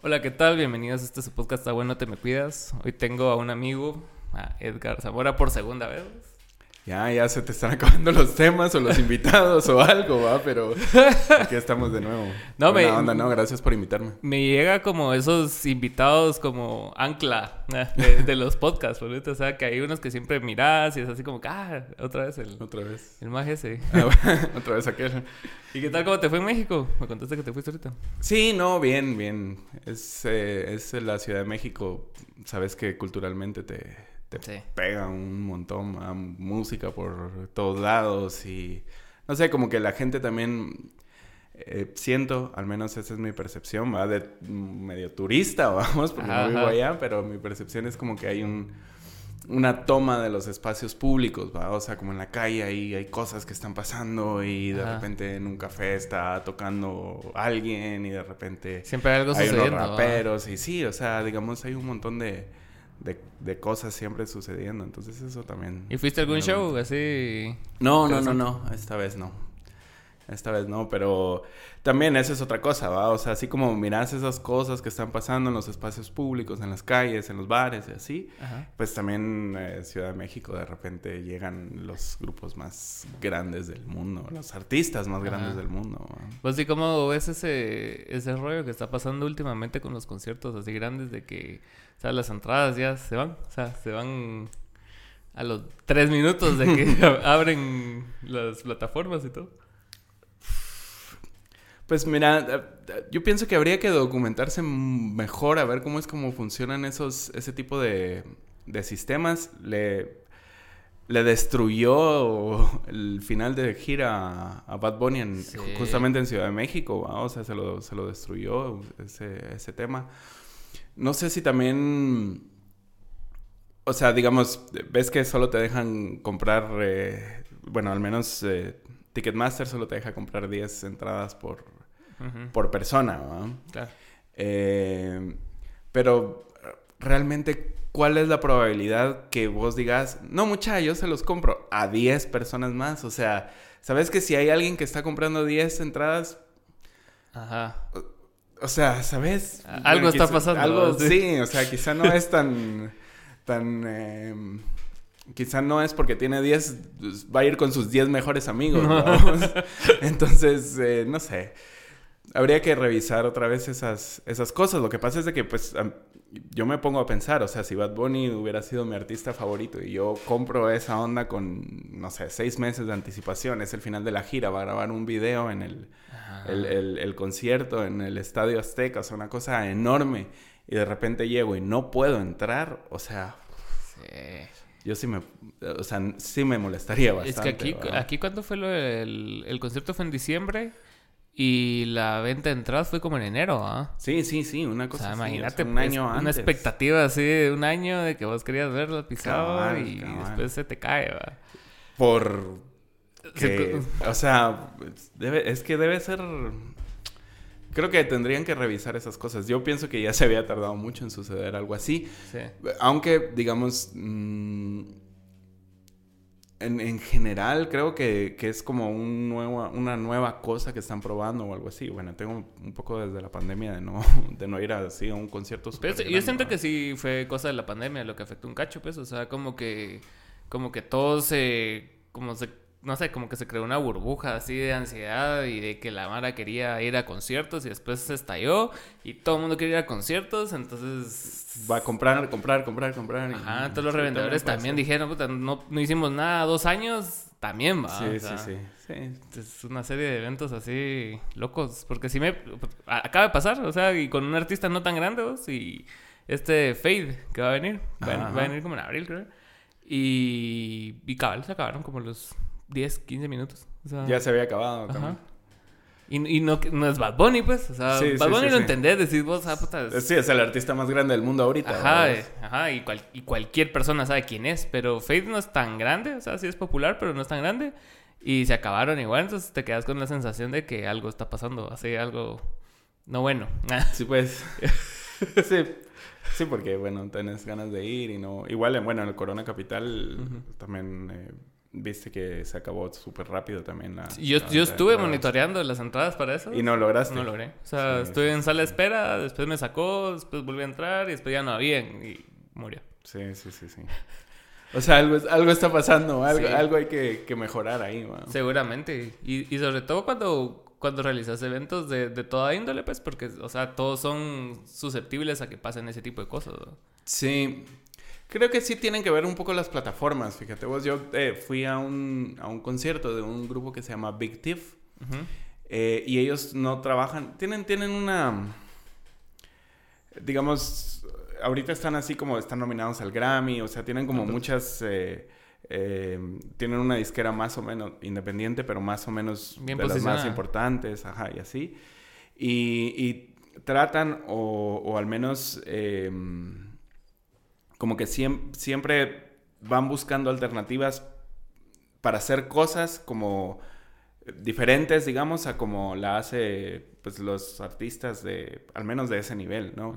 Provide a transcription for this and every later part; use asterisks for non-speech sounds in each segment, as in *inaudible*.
Hola, ¿qué tal? Bienvenidos a este su podcast Está bueno, te me cuidas. Hoy tengo a un amigo, a Edgar Zamora, por segunda vez. Ya, ya se te están *laughs* acabando los temas o los *laughs* invitados o algo, va, pero aquí estamos de nuevo. No, Buena me- onda, no, gracias por invitarme. Me llega como esos invitados como ancla eh, de, *laughs* de los podcasts, ¿verdad? O sea, que hay unos que siempre miras y es así como ah, otra vez el, Otra vez. el ese. Ah, bueno, Otra vez aquel. ¿Y qué tal cómo te fue en México? Me contaste que te fuiste ahorita. Sí, no, bien, bien. Es, eh, es la Ciudad de México. Sabes que culturalmente te, te Sí. pega un montón a música por todos lados y no sé, como que la gente también eh, siento, al menos esa es mi percepción, va de medio turista, *laughs* vamos, porque Ajá, no vivo allá, pero mi percepción es como que hay un una toma de los espacios públicos, va, o sea, como en la calle ahí hay cosas que están pasando y de Ajá. repente en un café está tocando alguien y de repente Siempre hay algo hay unos sucediendo. ¿va? raperos y sí, o sea, digamos, hay un montón de, de, de cosas siempre sucediendo. Entonces eso también... ¿Y fuiste a algún show así? No, no, no, no, esta vez no. Esta vez no, pero también esa es otra cosa, ¿va? O sea, así como miras esas cosas que están pasando en los espacios públicos, en las calles, en los bares y así, Ajá. pues también eh, Ciudad de México de repente llegan los grupos más grandes del mundo, los artistas más grandes del mundo. ¿va? Pues sí, ¿cómo ves ese, ese rollo que está pasando últimamente con los conciertos así grandes de que, o sea, las entradas ya se van, o sea, se van a los tres minutos de que ab- *laughs* abren las plataformas y todo? Pues mira, eh, eh, yo pienso que habría que documentarse mejor a ver cómo es cómo funcionan esos, ese tipo de, de sistemas. Le, le destruyó *laughs* el final de gira a, Bad Bunny en- Sí. ju- justamente en Ciudad de México, ¿va? o sea, se lo, se lo destruyó ese, ese tema. No sé si también, o sea, digamos, ves que solo te dejan comprar, eh, bueno, al menos eh, Ticketmaster solo te deja comprar 10 entradas por, Por persona, ¿va? Claro. Eh, pero realmente, ¿cuál es la probabilidad que vos digas, no, mucha, yo se los compro a 10 personas más? O sea, ¿sabes que si hay alguien que está comprando 10 entradas, Ajá. o sea, ¿sabes? Algo está quizá- pasando, Algo, sí. sí. o sea, quizá no es tan, tan, eh, quizá no es porque tiene 10, pues, va a ir con sus 10 mejores amigos, ¿no? *laughs* *laughs* Entonces, eh, no sé. Habría que revisar otra vez esas, esas cosas. Lo que pasa es de que, pues, yo me pongo a pensar, o sea, si Bad Bunny hubiera sido mi artista favorito y yo compro esa onda con, no sé, seis meses de anticipación, es el final de la gira, va a grabar un video en el, el, el- el concierto en el Estadio Azteca, o sea, una cosa enorme, y de repente llego y no puedo entrar, o sea, Sí. yo sí me, o sea, sí me molestaría bastante. Es que aquí, ¿va? aquí ¿cuándo fue lo del el concierto? Fue en diciembre y la venta de entradas fue como en enero, ¿ah? Sí, sí, sí, una O cosa sea, así, imagínate, un pues, año una antes. expectativa así de un año de que vos querías verlo pisado Cabal, y cabal. después se te cae, ¿va? Por que, o sea, debe, es que debe ser... Creo que tendrían que revisar esas cosas. Yo pienso que ya se había tardado mucho en suceder algo así. Sí. Aunque, digamos, mm, en, en general creo que, que es como un nuevo, una nueva cosa que están probando o algo así. Bueno, tengo un poco desde la pandemia de no, *laughs* de no ir así a un concierto. Pero yo siento que sí fue cosa de la pandemia lo que afectó un cacho, pues. O sea, como que, como que todo se, como se, no sé, como que se creó una burbuja así de ansiedad y de que la Mara quería ir a conciertos y después se estalló y todo el mundo quería ir a conciertos, entonces... Va a comprar, comprar, comprar, comprar. Ajá, todos los sí, revendedores también dijeron, puta, no, no hicimos nada dos años, también va. Sí, o sí, sea, sí, sí. Es una serie de eventos así locos. Porque si me. Acaba de pasar, o sea, y con un artista no tan grande, vos, y este Fade que va a venir. Va, va a venir como en abril, creo. Y. Y cabal, se acabaron como los 10, 15 minutos. O sea, Ya se había acabado Ajá. también. Y, y no, no es Bad Bunny, pues. O sea, Sí, Bad sí, Bunny sí, lo entendés, decís vos, ah, puta. es- Sí, es el artista más grande del mundo ahorita. Ajá, eh, ajá, y, cual- y cualquier persona sabe quién es, pero Fade no es tan grande, o sea, sí es popular, pero no es tan grande. Y se acabaron igual, entonces te quedas con la sensación de que algo está pasando, así algo no bueno. *laughs* Sí, pues. *laughs* sí. Sí, porque, bueno, tenés ganas de ir y no... Igual, en- bueno, en el Corona Capital también... eh, viste que se acabó súper rápido también la... yo, la yo estuve entradas. monitoreando las entradas para eso. Y no lograste. No logré. O sea, Sí, estuve sí, en sala de sí. espera, después me sacó, después volví a entrar y después ya no había y murió. Sí, sí, sí, sí. O sea, algo, algo está pasando, algo, algo hay que, que mejorar ahí, ¿no? Seguramente. Y, y sobre todo cuando, cuando realizas eventos de, de toda índole, pues, porque, o sea, todos son susceptibles a que pasen ese tipo de cosas. ¿no? Sí, creo que sí tienen que ver un poco las plataformas. Fíjate vos, yo eh, fui a un, a un concierto de un grupo que se llama Big Thief eh, y ellos no trabajan, tienen, tienen una, digamos, ahorita están así como están nominados al Grammy, o sea, tienen como muchas... eh, tienen una disquera más o menos independiente, pero más o menos Bien de las más importantes, ajá, y así. Y, y tratan, o, o al menos eh, como que siem- siempre van buscando alternativas para hacer cosas como diferentes, digamos, a como la hace pues los artistas de, al menos de ese nivel, ¿no?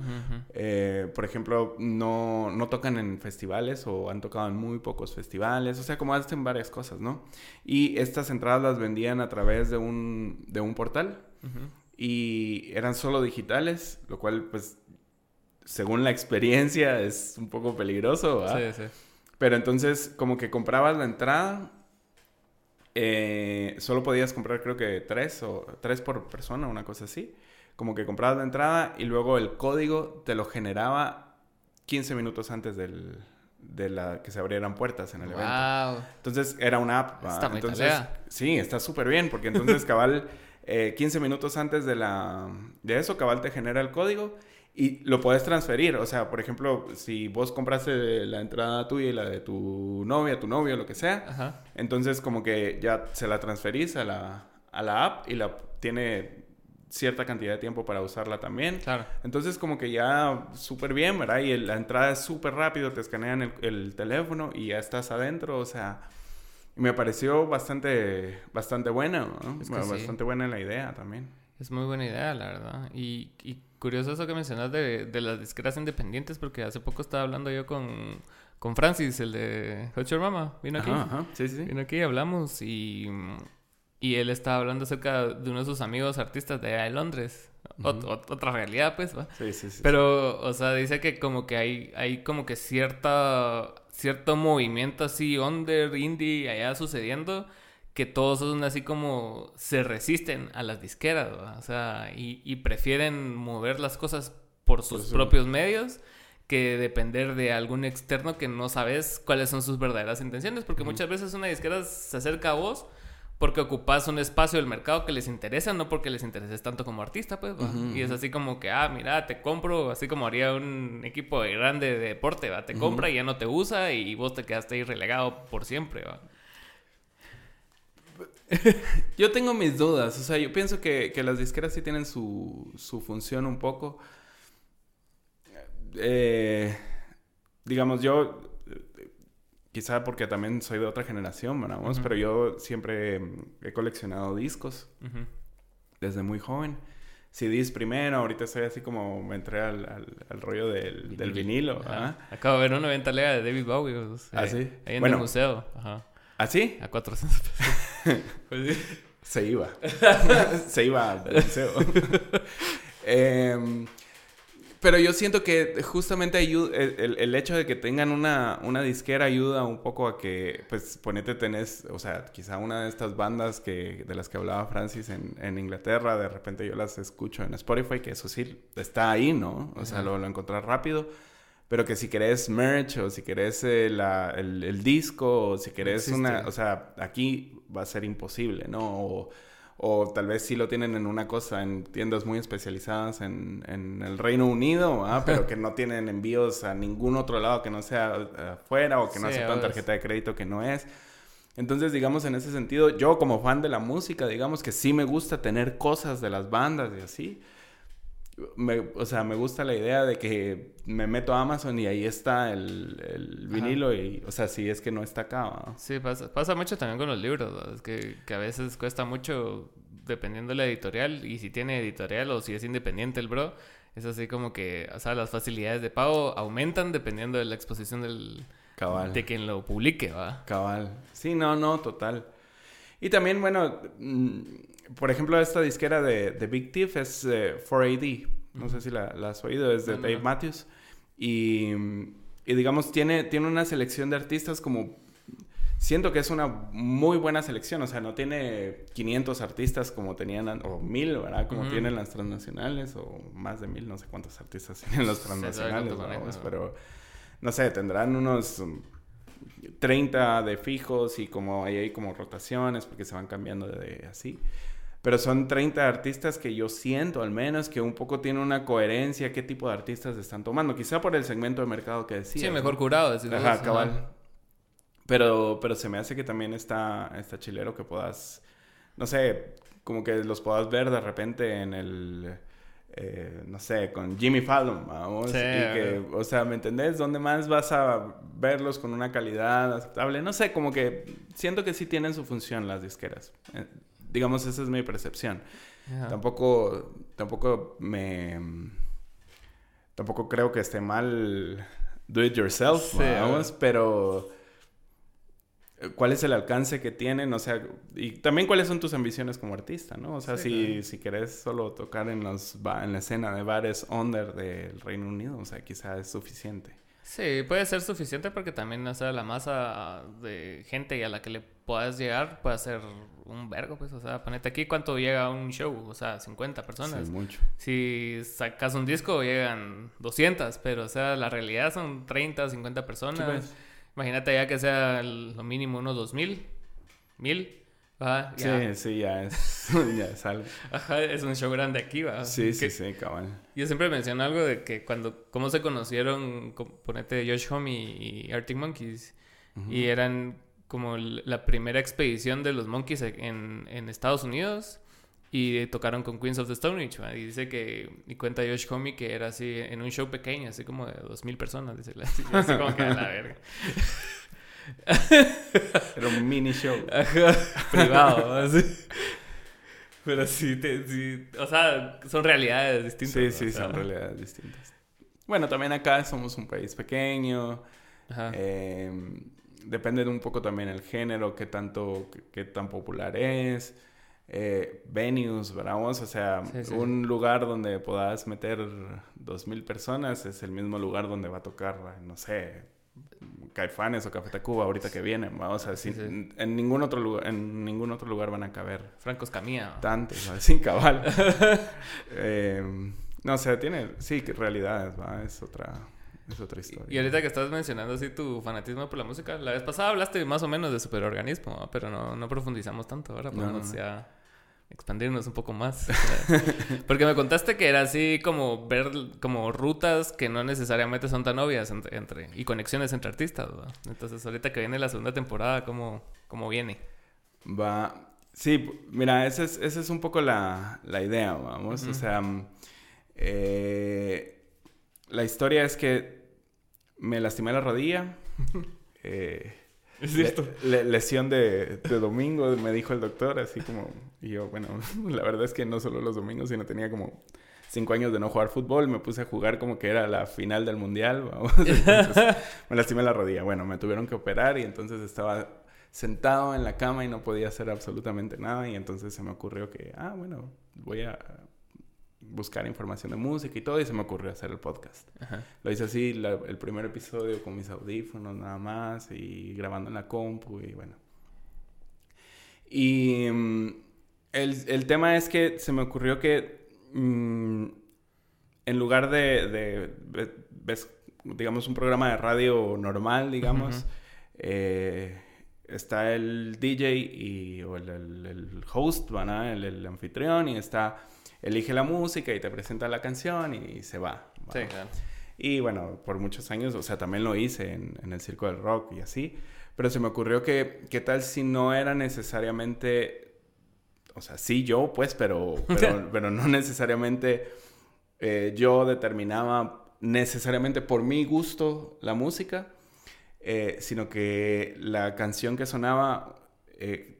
Eh, por ejemplo, no, no tocan en festivales o han tocado en muy pocos festivales, o sea, como hacen varias cosas, ¿no? Y estas entradas las vendían a través de un, de un portal Ujú. y eran solo digitales, lo cual, pues, según la experiencia es un poco peligroso, ¿verdad? Sí, sí. Pero entonces, como que comprabas la entrada, eh, solo podías comprar creo que tres o tres por persona, una cosa así. Como que comprabas la entrada y luego el código te lo generaba 15 minutos antes del, de la que se abrieran puertas en el evento. Wow. Entonces era una app. Está muy entonces, talea. Sí, está súper bien, porque entonces *laughs* cabal, eh, 15 minutos antes de, la, de eso, cabal te genera el código y lo puedes transferir. O sea, por ejemplo, si vos compraste la entrada tuya y la de tu novia, tu novio, lo que sea, Ajá. entonces como que ya se la transferís a la, a la app y la tiene cierta cantidad de tiempo para usarla también. Claro. Entonces como que ya súper bien, ¿verdad? Y la entrada es súper rápido, te escanean el, el teléfono y ya estás adentro, o sea, me pareció bastante, bastante buena, ¿no? Es que sí. Bastante buena la idea también. Es muy buena idea, la verdad. Y, y curioso eso que mencionas de, de las disqueras independientes, porque hace poco estaba hablando yo con, con Francis, el de Hot Your Mama. Vino aquí. Ajá, ajá, sí, sí. Vino aquí y hablamos y, y él estaba hablando acerca de uno de sus amigos artistas de allá de Londres. Ot- ot- otra realidad, pues, ¿va? Sí, sí, sí. Pero, o sea, dice que como que hay, hay como que cierta, cierto movimiento así under, indie, allá sucediendo, que todos son así como se resisten a las disqueras, ¿va? O sea, y, y prefieren mover las cosas por sus su- propios medios que depender de algún externo que no sabes cuáles son sus verdaderas intenciones, porque muchas veces una disquera se acerca a vos porque ocupas un espacio del mercado que les interesa, no porque les intereses tanto como artista, pues, ¿va? Ujú, Y es así como que, ah, mira, te compro, así como haría un equipo grande de deporte, ¿va? Te compra y ya no te usa y vos te quedaste ahí relegado por siempre, ¿va? *laughs* Yo tengo mis dudas, o sea, yo pienso que, que las disqueras sí tienen su, su función un poco. Eh, digamos, yo, quizá porque también soy de otra generación. Ujú. Pero yo siempre he coleccionado discos desde muy joven. CDs primero, ahorita estoy así como me entré al, al- al rollo del, del vinilo. ¿ah? Acabo de ver una venta lega de David Bowie. ¿Ah, sí? Ahí en Bueno. el museo. Ajá. ¿Ah, sí? A 400 pesos. Pues sí. Se iba. *laughs* Se iba al museo. Em, pero yo siento que justamente ayuda, el, el- hecho de que tengan una, una disquera ayuda un poco a que, pues, ponete tenés, o sea, quizá una de estas bandas que, de las que hablaba Francis en, en Inglaterra, de repente yo las escucho en Spotify, que eso sí está ahí, ¿no? O sea, lo, lo encontrás rápido. Pero que si querés merch o si querés eh, la- el, el disco o si querés existe. una... O sea, aquí va a ser imposible, ¿no? O, o tal vez sí lo tienen en una cosa, en tiendas muy especializadas en, en el Reino Unido, ¿ah? *laughs* pero que no tienen envíos a ningún otro lado que no sea eh, afuera o que no Sí, aceptan tarjeta de crédito que no es. Entonces, digamos, en ese sentido, yo como fan de la música, digamos que sí me gusta tener cosas de las bandas y así. Me- o sea, me gusta la idea de que me meto a Amazon y ahí está el, el Ajá. vinilo y, o sea, si es que no está acá. ¿va? Sí, pasa, pasa mucho también con los libros, ¿no? Es que, que a veces cuesta mucho dependiendo de la editorial y si tiene editorial o si es independiente el bro, es así como que, o sea, las facilidades de pago aumentan dependiendo de la exposición del, Cabal. de quien lo publique, ¿va? Cabal. Sí, no, no, total. Y también, bueno, mm, por ejemplo, esta disquera de, de Big Thief es eh, 4AD. No sé si la, la has oído, es de No, Dave no. Matthews. Y, y digamos, tiene, tiene una selección de artistas como... Siento que es una muy buena selección, o sea, no tiene 500 artistas como tenían, an- o 1000, ¿verdad? Como tienen las transnacionales, o más de 1000, no sé cuántos artistas tienen los transnacionales, vamos, pero no sé, tendrán unos um, 30 de fijos y como ahí hay como rotaciones porque se van cambiando de así. Pero son 30 artistas que yo siento al menos que un poco tienen una coherencia qué tipo de artistas están tomando. Quizá por el segmento de mercado que decía. Sí, mejor curado. Ajá, cabal. Pero, pero se me hace que también está, está chilero que puedas, no sé, como que los puedas ver de repente en el, eh, no sé, con Jimmy Fallon, vamos. Sí, y que, o sea, ¿me entendés? ¿Dónde más vas a verlos con una calidad aceptable? No sé, como que siento que sí tienen su función las disqueras. Digamos, esa es mi percepción. Ajá. Tampoco, tampoco me... Tampoco creo que esté mal do it yourself, Sí, vamos, pero... eh, ¿Cuál es el alcance que tienen? O sea, y también cuáles son tus ambiciones como artista, ¿no? O sea, Sí, si, claro. si querés solo tocar en, los en la escena de bares under del Reino Unido, o sea, quizá es suficiente. Sí, puede ser suficiente porque también, o sea, la masa de gente a la que le puedas llegar puede ser un vergo, pues, o sea, ponete aquí cuánto llega a un show, o sea, 50 personas. Sí, mucho. Si sacas un disco llegan 200, pero, o sea, la realidad son 30, 50 personas. Sí, pues. Imagínate ya que sea lo mínimo unos 2000, 1000, ¿va? Ya. Sí, sí, ya es, *laughs* ya es algo. Ajá, es un show grande aquí, ¿va? Sí, sí, Que- sí, cabal. Yo siempre menciono algo de que cuando, cómo se conocieron, co- ponete Josh Homme y Arctic Monkeys, y eran como la primera expedición de los Monkeys en, en Estados Unidos, y tocaron con Queens of the Stone Age, ¿va? y dice que, y cuenta Josh Homme que era así, en un show pequeño, así como de 2000 personas, dice, así, *laughs* así como que a la verga. *laughs* Era un mini show. Ajá, privado, *laughs* así. Pero sí, te, sí, o sea, son realidades distintas. Sí, sí, O sea, son realidades distintas. Bueno, también acá somos un país pequeño. Ajá. eh, depende de un poco también el género, qué tanto, qué, qué tan popular es. Eh, venues, ¿verdad? O sea, Sí, sí. un lugar donde puedas meter dos mil personas es el mismo lugar donde va a tocar, no sé, Caifanes o Café Tacuba ahorita que vienen, ¿va? O sea, Sí, sin- sí. en ningún otro lugar, en ningún otro lugar van a caber Franco Escamilla. tantos, *laughs* sin cabal. *laughs* Eh, no, o sea, tiene, sí, que realidades, ¿va? Es otra, es otra historia. Y ahorita que estás mencionando así tu fanatismo por la música, la vez pasada hablaste más o menos de superorganismo, pero no, no profundizamos tanto. Ahora podemos no, ya expandirnos un poco más. *laughs* Porque me contaste que era así como ver como rutas que no necesariamente son tan obvias entre, entre- y conexiones entre artistas. ¿va? Entonces ahorita que viene la segunda temporada, ¿cómo, cómo viene? Va, sí, mira, esa es, esa es un poco la, la idea, vamos. O sea, mm, eh, la historia es que me lastimé la rodilla. *laughs* eh, Es le- le- lesión de, de domingo, me dijo el doctor, así como... Y yo, bueno, *laughs* la verdad es que no solo los domingos, sino tenía como cinco años de no jugar fútbol. Me puse a jugar como que era la final del mundial, *laughs* vamos. Entonces, me lastimé la rodilla. Bueno, me tuvieron que operar y entonces estaba sentado en la cama y no podía hacer absolutamente nada. Y entonces se me ocurrió que, ah, bueno, voy a buscar información de música y todo. Y se me ocurrió hacer el podcast. Ajá. Lo hice así, la- el primer episodio con mis audífonos nada más y grabando en la compu y bueno. Y mm, el, el tema es que se me ocurrió que mm, en lugar de, de- ve- ves, digamos, un programa de radio normal, digamos, eh, está el DJ y, o el, el- el host, ¿verdad? El, el anfitrión y está, elige la música y te presenta la canción y se va. Sí, ¿va? claro. Y bueno, por muchos años, o sea, también lo hice en, en el circo del rock y así. Pero se me ocurrió que, ¿qué tal si no era necesariamente, o sea, sí yo, pues, pero, *laughs* pero, pero no necesariamente eh, yo determinaba necesariamente por mi gusto la música, eh, sino que la canción que sonaba eh,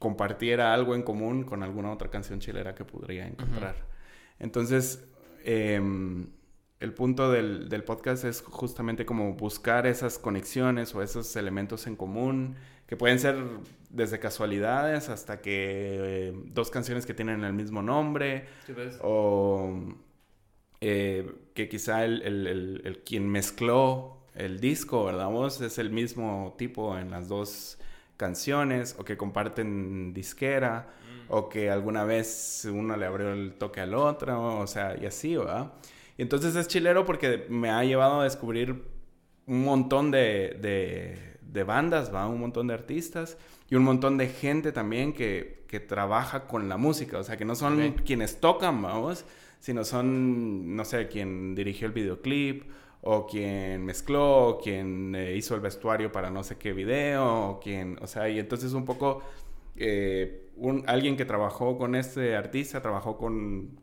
compartiera algo en común con alguna otra canción chilera que podría encontrar. Entonces, em, el punto del, del, podcast es justamente como buscar esas conexiones o esos elementos en común que pueden ser desde casualidades hasta que eh, dos canciones que tienen el mismo nombre pues. o eh, que quizá el, el, el, quien mezcló el disco, ¿verdad? Vos es el mismo tipo en las dos canciones o que comparten disquera mm. o que alguna vez uno le abrió el toque al otro, o sea, y así, ¿verdad? Y entonces es chilero porque me ha llevado a descubrir un montón de, de, de bandas, ¿va? Un montón de artistas y un montón de gente también que, que trabaja con la música, o sea, que no son quienes tocan, vamos, sino son, no sé, quien dirigió el videoclip o quien mezcló, o quien eh, hizo el vestuario para no sé qué video, o quien, o sea, y entonces un poco eh, un, alguien que trabajó con este artista, trabajó con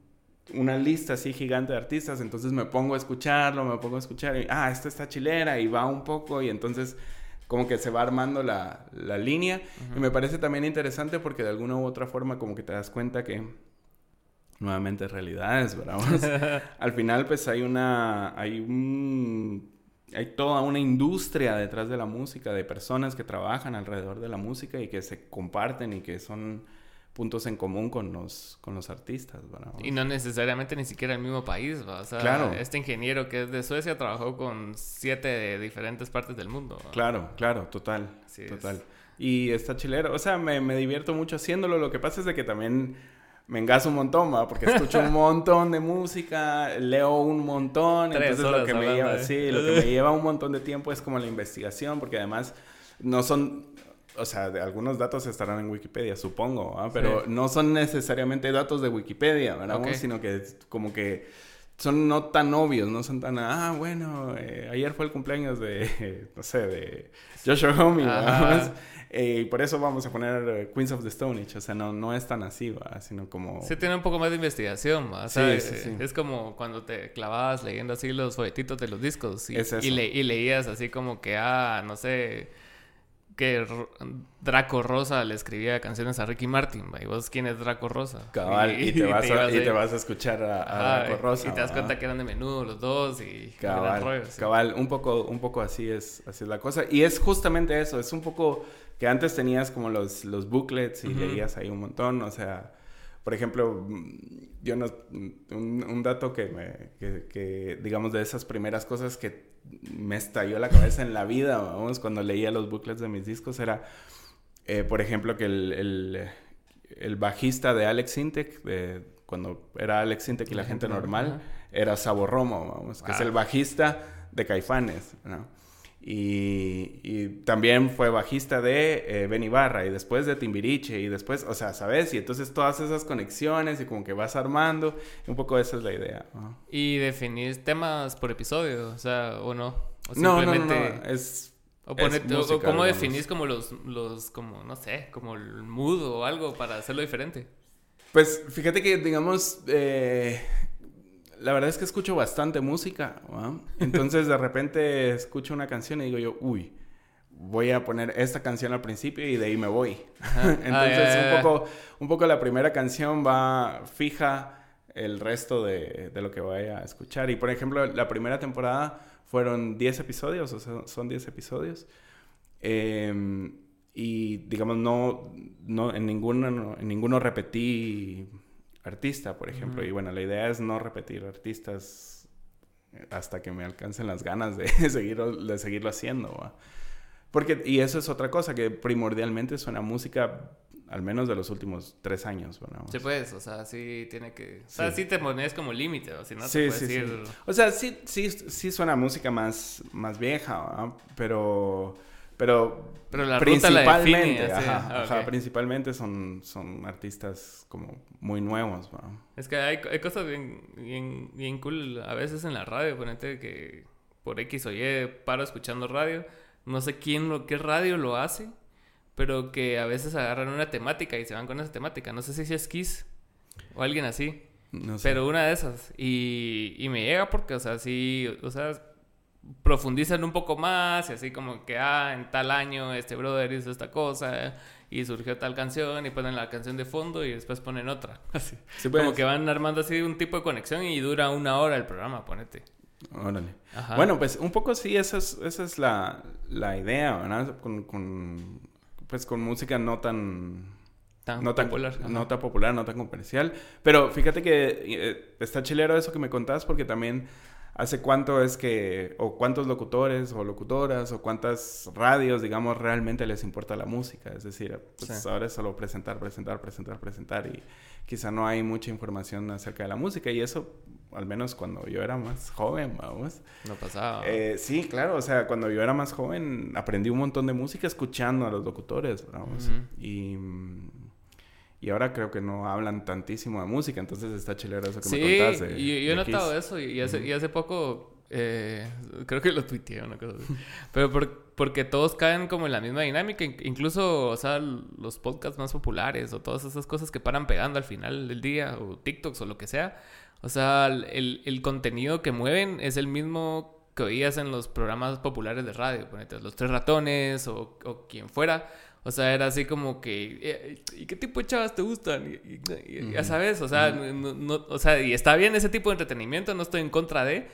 una lista así gigante de artistas, entonces me pongo a escucharlo, me pongo a escuchar, y, ah, esta está chilera, y va un poco, y entonces como que se va armando la, la línea, y me parece también interesante porque de alguna u otra forma como que te das cuenta que nuevamente realidades, ¿verdad? *laughs* Al final, pues hay una, hay un, hay toda una industria detrás de la música, de personas que trabajan alrededor de la música y que se comparten y que son puntos en común con los, con los artistas, ¿verdad? Y no necesariamente ni siquiera el mismo país, ¿verdad? O sea, claro. este ingeniero que es de Suecia trabajó con siete de diferentes partes del mundo. ¿verdad? Claro, claro, total, total. Y está chilero, o sea, me, me divierto mucho haciéndolo, lo que pasa es de que también me engaso un montón, ¿va? Porque escucho un *laughs* montón de música, leo un montón, entonces lo que me lleva, sí, lo que me lleva un montón de tiempo es como la investigación, porque además no son, o sea, de algunos datos estarán en Wikipedia, supongo, pero no son necesariamente datos de Wikipedia, ¿verdad? Sino que como que son no tan obvios, no son tan, ah, bueno, eh, ayer fue el cumpleaños de, *laughs* no sé, de Joshua Homme, *laughs* eh, y por eso vamos a poner eh, Queens of the Stone Age. O sea, no, no es tan así, ¿va? sino como... Sí, tiene un poco más de investigación. O sea, sí, sí, sí. Es como cuando te clavabas leyendo así los folletitos de los discos. Y, es y, le, y leías así como que, ah, no sé que Draco Rosa le escribía canciones a Ricky Martin, ¿va? ¿y vos quién es Draco Rosa? Cabal, y, *laughs* y, te, vas y te, a, y te vas a escuchar a, a Draco Rosa. Y te das cuenta que eran de menudo los dos y cabal, rollos, ¿sí? cabal, un poco, un poco así es, así es la cosa. Y es justamente eso, es un poco que antes tenías como los, los booklets y uh -huh. leías ahí un montón, o sea, por ejemplo, yo no, un, un dato que, me, que, que, digamos, de esas primeras cosas que me estalló la cabeza en la vida, vamos, cuando leía los booklets de mis discos, era, eh, por ejemplo, que el, el, el, bajista de Alex Sintek, de, cuando era Alex Sintek y la, la gente, gente normal, normal, era Sabo Romo, vamos, que ah. es el bajista de Caifanes, ¿no? Y, y, también fue bajista de eh, Ben Ibarra y después de Timbiriche y después, o sea, ¿sabes? Y entonces todas esas conexiones y como que vas armando, un poco esa es la idea. ¿no? ¿Y definir temas por episodio? O sea, ¿o no? ¿O simplemente... no, no, no, es... O, poner, es música, o cómo digamos. definís como los, los, como, no sé, como el mood o algo para hacerlo diferente. Pues fíjate que, digamos, eh, la verdad es que escucho bastante música, ¿no? *laughs* Entonces de repente escucho una canción y digo yo, uy, voy a poner esta canción al principio y de ahí me voy. *laughs* Entonces ah, yeah, yeah. un, poco, un poco la primera canción va fija el resto de, de, lo que vaya a escuchar. Y por ejemplo, la primera temporada fueron 10 episodios, o sea, son 10 episodios. Eh, y digamos, no, no, en, ninguno, en ninguno repetí artista, por ejemplo. Uh -huh. Y bueno, la idea es no repetir artistas hasta que me alcancen las ganas de, *laughs* seguirlo, de seguirlo haciendo. ¿va? Porque, y eso es otra cosa, que primordialmente suena música, al menos de los últimos tres años. ¿verdad? Sí, pues, o sea, sí tiene que... O sea, sí, sí te pones como límite, o si no sí, te sí, decir... sí. O sea, sí, sí, sí suena música más, más vieja, pero... Pero, pero la principalmente, la define, ajá, ah, okay. ajá, principalmente son, son artistas como muy nuevos. ¿no? Es que hay, hay, cosas bien, bien, bien cool a veces en la radio, ponete que por X o Y paro escuchando radio, no sé quién lo, qué radio lo hace, pero que a veces agarran una temática y se van con esa temática. No sé si es Kiss o alguien así. No sé. Pero una de esas. Y, y me llega porque, o sea, sí, o sea, profundizan un poco más y así como que, ah, en tal año este brother hizo esta cosa y surgió tal canción y ponen la canción de fondo y después ponen otra. *laughs* Así. Sí, pues. Como que van armando así un tipo de conexión y dura una hora el programa, ponete. Órale. Bueno, pues un poco sí, esa es, esa es la, la idea, ¿verdad? Con, con, pues con música no tan... no tan popular. No tan popular, no tan comercial. Pero fíjate que eh, está chilero eso que me contabas porque también hace cuánto es que, o cuántos locutores o locutoras, o cuántas radios, digamos, realmente les importa la música. Es decir, pues ahora es solo presentar, presentar, presentar, presentar y quizá no hay mucha información acerca de la música y eso al menos cuando yo era más joven, vamos. No pasaba. Eh, sí, claro, o sea, cuando yo era más joven aprendí un montón de música escuchando a los locutores, vamos. Y, y ahora creo que no hablan tantísimo de música, entonces está chilero eso que me contaste. Sí, yo, he notado eso y hace, y hace poco eh, creo que lo tuiteé una cosa *laughs* Pero porque todos caen como en la misma dinámica. Incluso, o sea, los podcasts más populares o todas esas cosas que paran pegando al final del día, o TikToks o lo que sea. O sea, el, el contenido que mueven es el mismo que oías en los programas populares de radio, ponete, los tres ratones o, o quien fuera. O sea, era así como que, eh, ¿y qué tipo de chavas te gustan? Y, Ya sabes, o sea, no, o sea, y está bien ese tipo de entretenimiento, no estoy en contra de,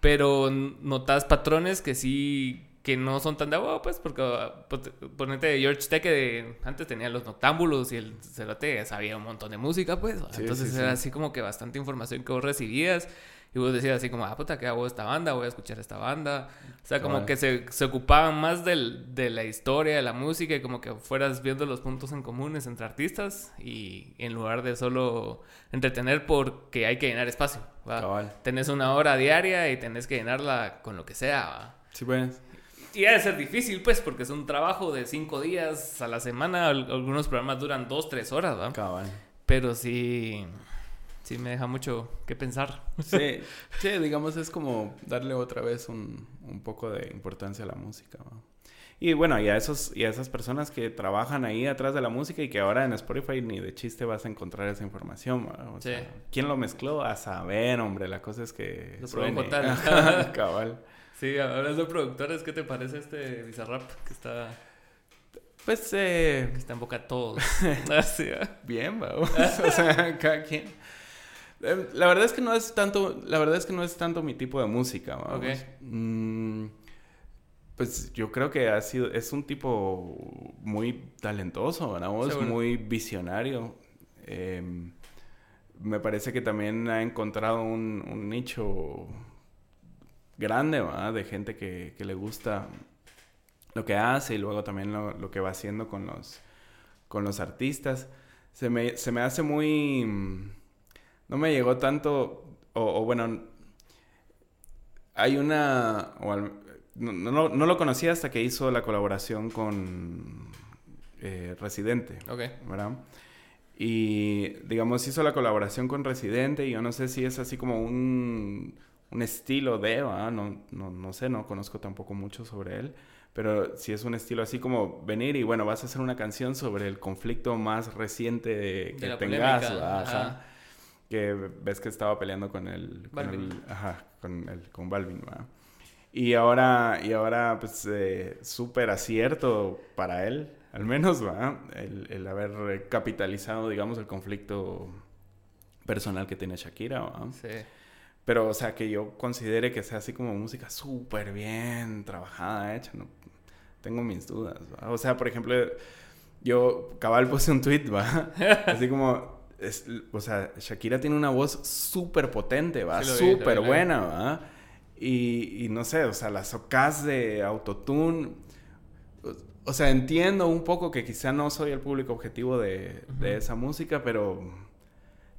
pero notas patrones que sí que no son tan de agua, pues, porque pues, ponete George Tech que antes tenía los noctámbulos y el cerote sabía un montón de música, pues. Entonces era así como que bastante información que vos recibías. Y vos decías así como, ah, puta, ¿qué hago esta banda? Voy a escuchar esta banda. O sea, como que se, se, ocupaban más del, de la historia, de la música, y como que fueras viendo los puntos en comunes entre artistas, y en lugar de solo entretener porque hay que llenar espacio. Tenés una hora diaria y tenés que llenarla con lo que sea. Sí, pues. Y ha de ser difícil, pues, porque es un trabajo de cinco días a la semana. Algunos programas duran dos, tres horas, ¿va? Cabal. Pero sí, sí me deja mucho que pensar. Sí, *laughs* sí digamos, es como darle otra vez un, un poco de importancia a la música. Y bueno, y a, esos, y a esas personas que trabajan ahí atrás de la música y que ahora en Spotify ni de chiste vas a encontrar esa información. O sea, sí. ¿Quién lo mezcló? A saber, hombre. La cosa es que... Lo *laughs* Cabal. Sí, hablando de productores, ¿qué te parece este Bizarrap que está... Pues, eh... Que está en boca de todos. *laughs* Bien, vamos. o sea, cada quien... Em, la verdad es que no es tanto... La verdad es que no es tanto mi tipo de música, vamos. Okay. Mm, pues yo creo que ha sido... Es un tipo muy talentoso, ¿verdad? Muy visionario. Eh, me parece que también ha encontrado un, un nicho grande, ¿verdad? De gente que, que, le gusta lo que hace y luego también lo, lo, que va haciendo con los, con los artistas. Se me, se me hace muy... No me llegó tanto, o, o bueno, hay una... O no, no, no, lo conocía hasta que hizo la colaboración con eh, Residente. Ok. ¿Verdad? Y, digamos, hizo la colaboración con Residente y yo no sé si es así como un un estilo de, no, no, no sé, no conozco tampoco mucho sobre él, pero si es un estilo así como venir y bueno, vas a hacer una canción sobre el conflicto más reciente que tengas, ajá, que ves que estaba peleando con el, con el, ajá, con el, con Balvin, ¿va? Y ahora, y ahora pues eh, súper acierto para él, al menos, ¿va? El, el haber capitalizado, digamos, el conflicto personal que tiene Shakira, ¿va? Sí. Pero, o sea, que yo considere que sea así como música súper bien trabajada, hecha, no tengo mis dudas. ¿va? O sea, por ejemplo, yo cabal puse un tweet, ¿va? *laughs* Así como, es, o sea, Shakira tiene una voz súper potente, ¿va? súper buena, ¿va? Y, y, no sé, o sea, las ocas de autotune. O, sea, entiendo un poco que quizá no soy el público objetivo de, de esa música, pero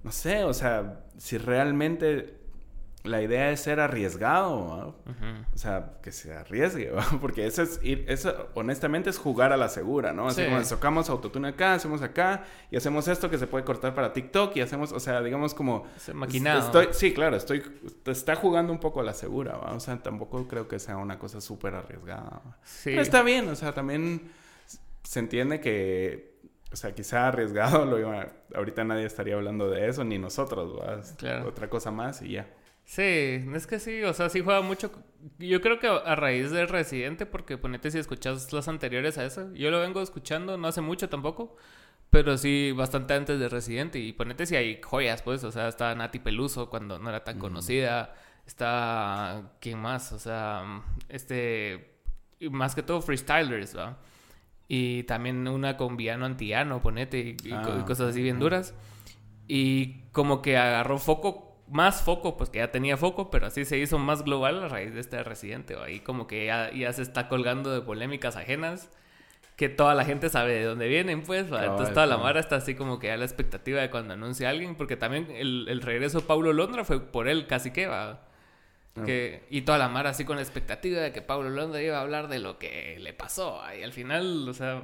no sé, o sea, si realmente la idea es ser arriesgado, o sea, que se arriesgue, *laughs* porque eso es ir, eso honestamente es jugar a la segura, ¿no? Así como tocamos autotune acá, hacemos acá y hacemos esto que se puede cortar para TikTok y hacemos, o sea, digamos como maquinado. Estoy, sí, claro, estoy está jugando un poco a la segura, o sea, tampoco creo que sea una cosa súper arriesgada. Sí. Pero está bien, o sea, también se entiende que o sea, quizá arriesgado, *laughs* lo iba, ahorita nadie estaría hablando de eso, ni nosotros, Claro. Otra cosa más y ya. Sí, es que sí, o sea, sí juega mucho. Yo creo que a raíz de Residente, porque ponete si escuchas las anteriores a eso, yo lo vengo escuchando no hace mucho tampoco, pero sí bastante antes de Residente. Y ponete si hay joyas, pues, o sea, estaba Nati Peluso cuando no era tan conocida. Está, ¿quién más? O sea, este, más que todo freestylers, ¿va? Y también una con Viano Antiano, ponete, y, Ah, cosas así bien duras. Y como que agarró foco, más foco, pues que ya tenía foco, pero así se hizo más global a raíz de este residente. Ahí como que ya, ya se está colgando de polémicas ajenas que toda la gente sabe de dónde vienen, pues. Entonces toda la mara está así como que a la expectativa de cuando anuncia a alguien, porque también el, el regreso de Paulo Londra fue por él casi que va. Ah. Que, y toda la mara así con la expectativa de que Pablo Londra iba a hablar de lo que le pasó. Y al final, o sea,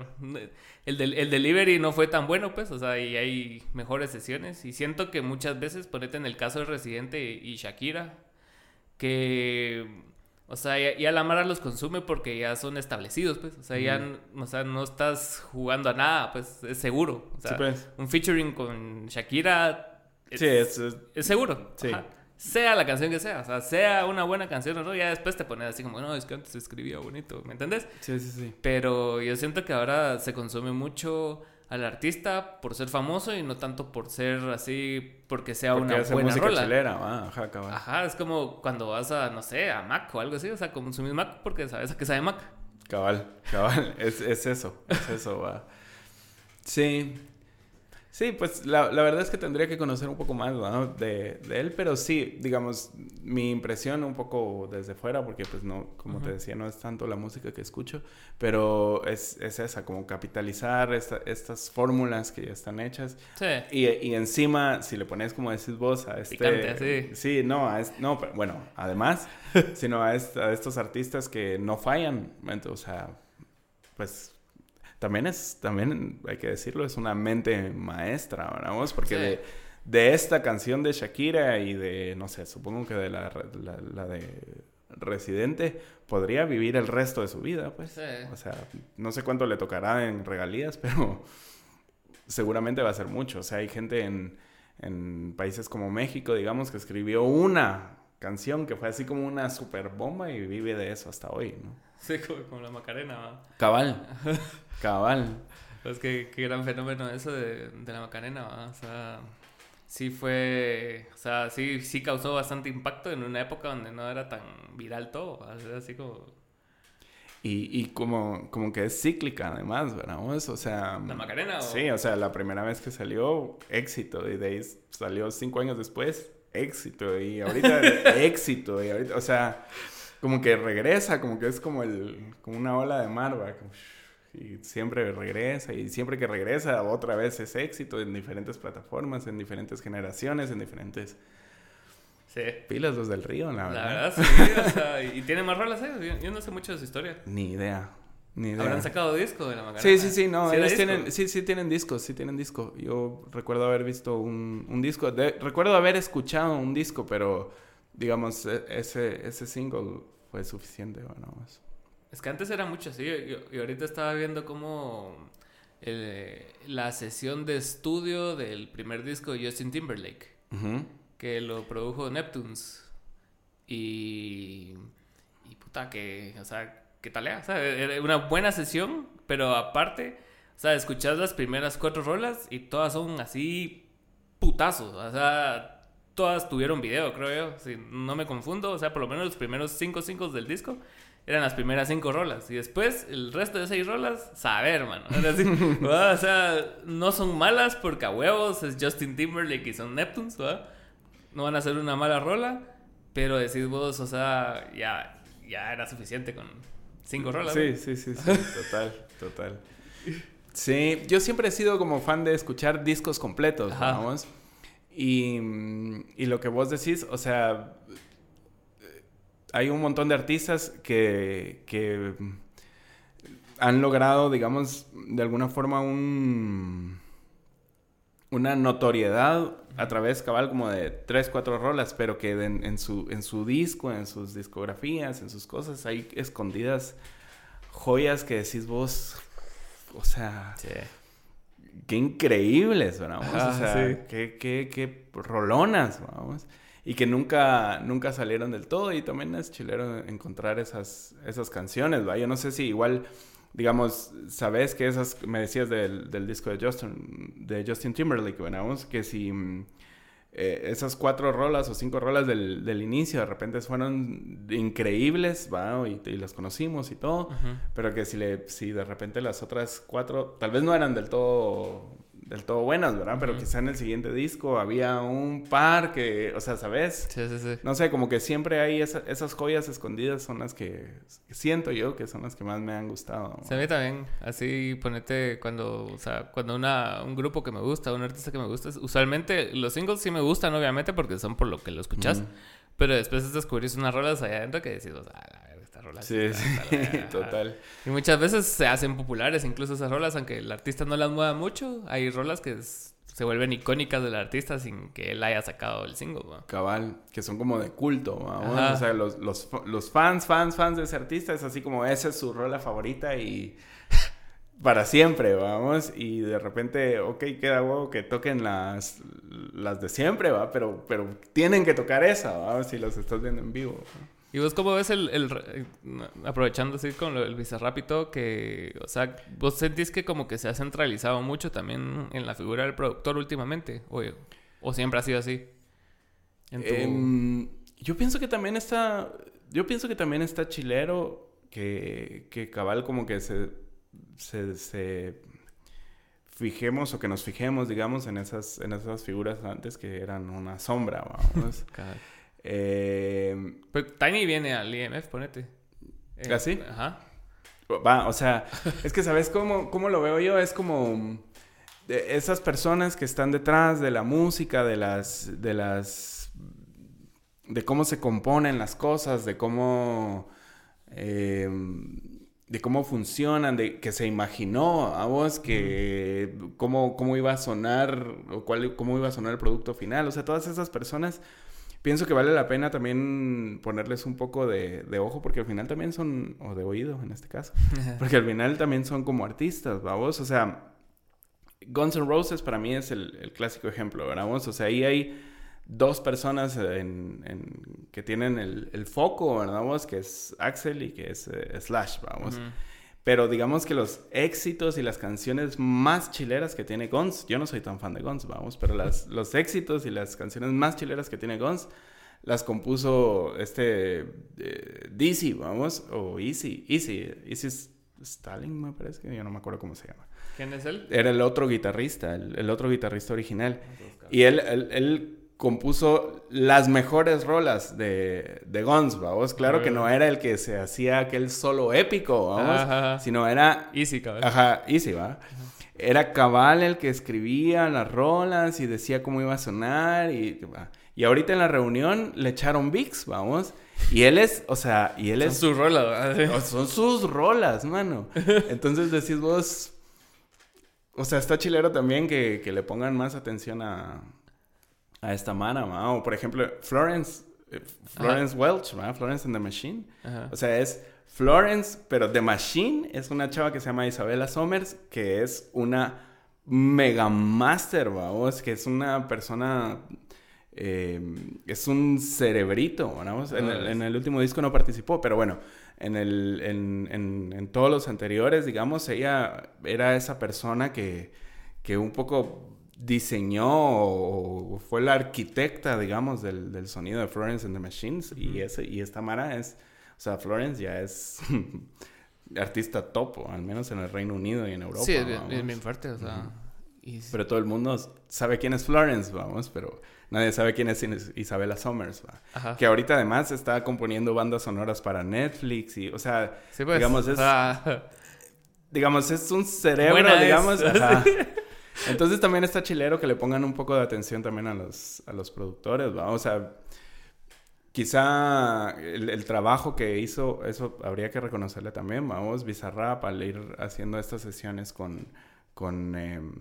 el, del, el delivery no fue tan bueno, pues, o sea, y hay mejores sesiones. Y siento que muchas veces, ponete en el caso de Residente y Shakira, que, o sea, ya, ya la mara los consume porque ya son establecidos, pues, o sea, ya, o sea, no estás jugando a nada, pues, es seguro. O sea, Sí, pues. un featuring con Shakira es, Sí, es, es- es seguro. Sí. Ajá. Sea la canción que sea, o sea, sea una buena canción o no, ya después te pones así como, no, es que antes escribía bonito, ¿me entendés? sí, sí, sí. Pero yo siento que ahora se consume mucho al artista por ser famoso y no tanto por ser así, porque sea Porque una hace buena música rola. chilera, va, ajá, cabal. Ajá, es como cuando vas a, no sé, a Mac o algo así, o sea, consumís Mac porque sabes a qué sabe Mac. Cabal, cabal, es, es eso, es eso, va. Sí, sí, pues la, la verdad es que tendría que conocer un poco más ¿no? de, de él, pero sí, digamos, mi impresión un poco desde fuera, porque pues no, como te decía, no es tanto la música que escucho, pero es, es esa, como capitalizar esta- estas fórmulas que ya están hechas. Sí. Y, y encima, si le pones como decís vos a este... Picante. Sí, no, a es- no, pero, bueno, además, *laughs* sino a, est- a estos artistas que no fallan. O sea, pues también es, también hay que decirlo, es una mente maestra, ¿verdad? Porque Sí. de, de esta canción de Shakira y de, no sé, supongo que de la, la, la de Residente, podría vivir el resto de su vida, pues. Sí. O sea, no sé cuánto le tocará en regalías, *laughs* pero seguramente va a ser mucho. O sea, hay gente en, en países como México, digamos, que escribió una canción que fue así como una super bomba y vive de eso hasta hoy, ¿no? *laughs* Sí, como, como la Macarena, ¿va? Cabal. *laughs* Cabal. Pues que qué gran fenómeno eso de, de la Macarena, ¿va? O sea, sí fue, o sea, sí, sí causó bastante impacto en una época donde no era tan viral todo, ¿va? O sea, así como Y, y como, como que es cíclica además, ¿verdad? O sea... la Macarena. ¿o? Sí, o sea, la primera vez que salió, éxito. Y de ahí salió cinco años después, éxito. Y ahorita, *laughs* éxito. Y ahorita, o sea, como que regresa, como que es como, el, como una ola de mar, ¿va? Como, y siempre regresa. Y siempre que regresa, otra vez es éxito en diferentes plataformas, en diferentes generaciones, en diferentes Sí. pilas los del río, la La verdad. verdad, sí, o sea, y, tiene más rolas, ¿eh? Yo, yo no sé mucho de su historia. Ni idea. Ni idea. ¿Habrán sacado disco de la Macarena? Sí, sí, sí, no, era ellos tienen, sí, sí tienen discos, sí tienen disco. Yo recuerdo haber visto un, un disco, de- recuerdo haber escuchado un disco, pero digamos, e- ese, ese single fue suficiente, bueno, más. Es que antes era mucho así. Y, ahorita estaba viendo como el- la sesión de estudio del primer disco de Justin Timberlake, Ujú. que lo produjo Neptunes. Y. Y puta, que. O sea, ¿qué tal? era? O sea, era una buena sesión, pero aparte, o sea, escuchas las primeras cuatro rolas y todas son así putazos. O sea, todas tuvieron video, creo yo. Si no me confundo, o sea, por lo menos los primeros cinco singles del disco eran las primeras cinco rolas. Y después, el resto de seis rolas, saber, mano. *laughs* O sea, no son malas porque a huevos es Justin Timberlake y son Neptunes, ¿verdad? No van a hacer una mala rola, pero decís vos, o sea, ya, ya era suficiente con cinco rolas. Sí, sí, sí, sí, *laughs* total, total. Sí, yo siempre he sido como fan de escuchar discos completos, vamos. Y, mm, y lo que vos decís, o sea, hay un montón de artistas que, que han logrado, digamos, de alguna forma un, una notoriedad a través, cabal, como de tres, cuatro rolas, pero que en, en su, en su disco, en sus discografías, en sus cosas, hay escondidas joyas que decís vos, o sea, Sí. Qué increíbles, vamos, o sea, sí. qué, qué, qué rolonas, vamos. Y que nunca, nunca salieron del todo. Y también es chilero encontrar esas, esas canciones, ¿va? Yo no sé si igual, digamos, sabes que esas, me decías del, del disco de Justin, de Justin Timberlake, vamos, que si mm, eh, esas cuatro rolas o cinco rolas del, del, inicio de repente fueron increíbles, ¿va? Y, y las conocimos y todo, pero que si, le, si de repente las otras cuatro tal vez no eran del todo del todo buenas, ¿verdad? Pero quizá en el siguiente disco había un par que, o sea, ¿sabes? Sí, sí, sí. No sé, como que siempre hay esas joyas escondidas son las que, siento yo que son las que más me han gustado. Se ve también, así ponete cuando, o sea, cuando una, un grupo que me gusta, un artista que me gusta, usualmente los singles sí me gustan, obviamente, porque son por lo que lo escuchas. Pero después descubrís unas rolas allá adentro que decís, o sea, Sí, sí, *laughs* total. Y muchas veces se hacen populares incluso esas rolas, aunque el artista no las mueva mucho. Hay rolas que se vuelven icónicas del artista sin que él haya sacado el single. Cabal, que son como de culto. O sea, los, los, los, fans, fans, fans de ese artista es así como esa es su rola favorita y *laughs* para siempre, vamos. Y de repente, ok, queda huevo que toquen las, las de siempre, va, pero, pero tienen que tocar esa, ¿va? si los estás viendo en vivo. ¿Y vos cómo ves el, el aprovechando así con el Bizarrap y todo, que, o sea, vos sentís que como que se ha centralizado mucho también en la figura del productor últimamente? ¿O, o siempre ha sido así? Em, yo pienso que también está, yo pienso que también está chilero que, que cabal como que se, se, se fijemos o que nos fijemos, digamos, en esas, en esas figuras antes que eran una sombra, vamos. *laughs* Eh, pues Tiny viene al IMF, ponete. Eh, ¿Así? Ajá. Va, o sea, *laughs* es que ¿sabes cómo, cómo lo veo yo? Es como de esas personas que están detrás de la música, de las, de las, de cómo se componen las cosas, de cómo, em, de cómo funcionan, de que se imaginó a vos que cómo, cómo iba a sonar o cuál, cómo iba a sonar el producto final. O sea, todas esas personas pienso que vale la pena también ponerles un poco de, ojo, porque al final también son, o de oído en este caso, porque al final también son como artistas, vamos, o sea, Guns N' Roses para mí es el, clásico ejemplo, ¿verdad? O sea, ahí hay dos personas en, que tienen el, foco, ¿verdad? Que es Axel y que es eh, Slash, vamos. Pero digamos que los éxitos y las canciones más chileras que tiene Guns, yo no soy tan fan de Guns, vamos, pero las, *laughs* los éxitos y las canciones más chileras que tiene Guns las compuso este eh, DC, vamos, o Easy, Easy, Easy Stalin me parece, yo no me acuerdo cómo se llama. ¿Quién es él? Era el otro guitarrista, el, otro guitarrista original. Y él, él compuso las mejores rolas de, de Guns, vamos. Claro que no era el que se hacía aquel solo épico, vamos. Sino era... Easy, cabal. Ajá, easy, va. Era Cabal el que escribía las rolas y decía cómo iba a sonar y... Y ahorita en la reunión le echaron VIX, vamos. Y él es, o sea, y él es... Son sus rolas, *laughs* Son sus rolas, mano. Entonces decís vos... O sea, está chilero también que, que le pongan más atención a a esta mana, o por ejemplo, Florence, eh, Florence Welch, Florence and the Machine. O sea, es Florence, pero The Machine es una chava que se llama Isabella Somers, que es una mega master, vamos, que es una persona, em, es un cerebrito, vamos. En, el, en, el, último disco no participó, pero bueno, en, el, en, en, en todos los anteriores, digamos, ella era esa persona que, que un poco diseñó o fue la arquitecta, digamos, del, del sonido de Florence and the Machines. y, ese, y esta Mara es, o sea, Florence ya es *laughs* artista topo, al menos en el Reino Unido y en Europa. Sí, es bien, fuerte, o sea. Pero todo el mundo sabe quién es Florence, vamos, pero nadie sabe quién es Isabella Summers, ¿va? Que ahorita además está componiendo bandas sonoras para Netflix y, o sea, pues, digamos, es... *laughs* Digamos, es un cerebro, digamos. *laughs* Entonces también está chilero que le pongan un poco de atención también a los, a los productores, quizá el, trabajo que hizo, eso habría que reconocerle también, vamos, Bizarrap al ir haciendo estas sesiones con, con, em,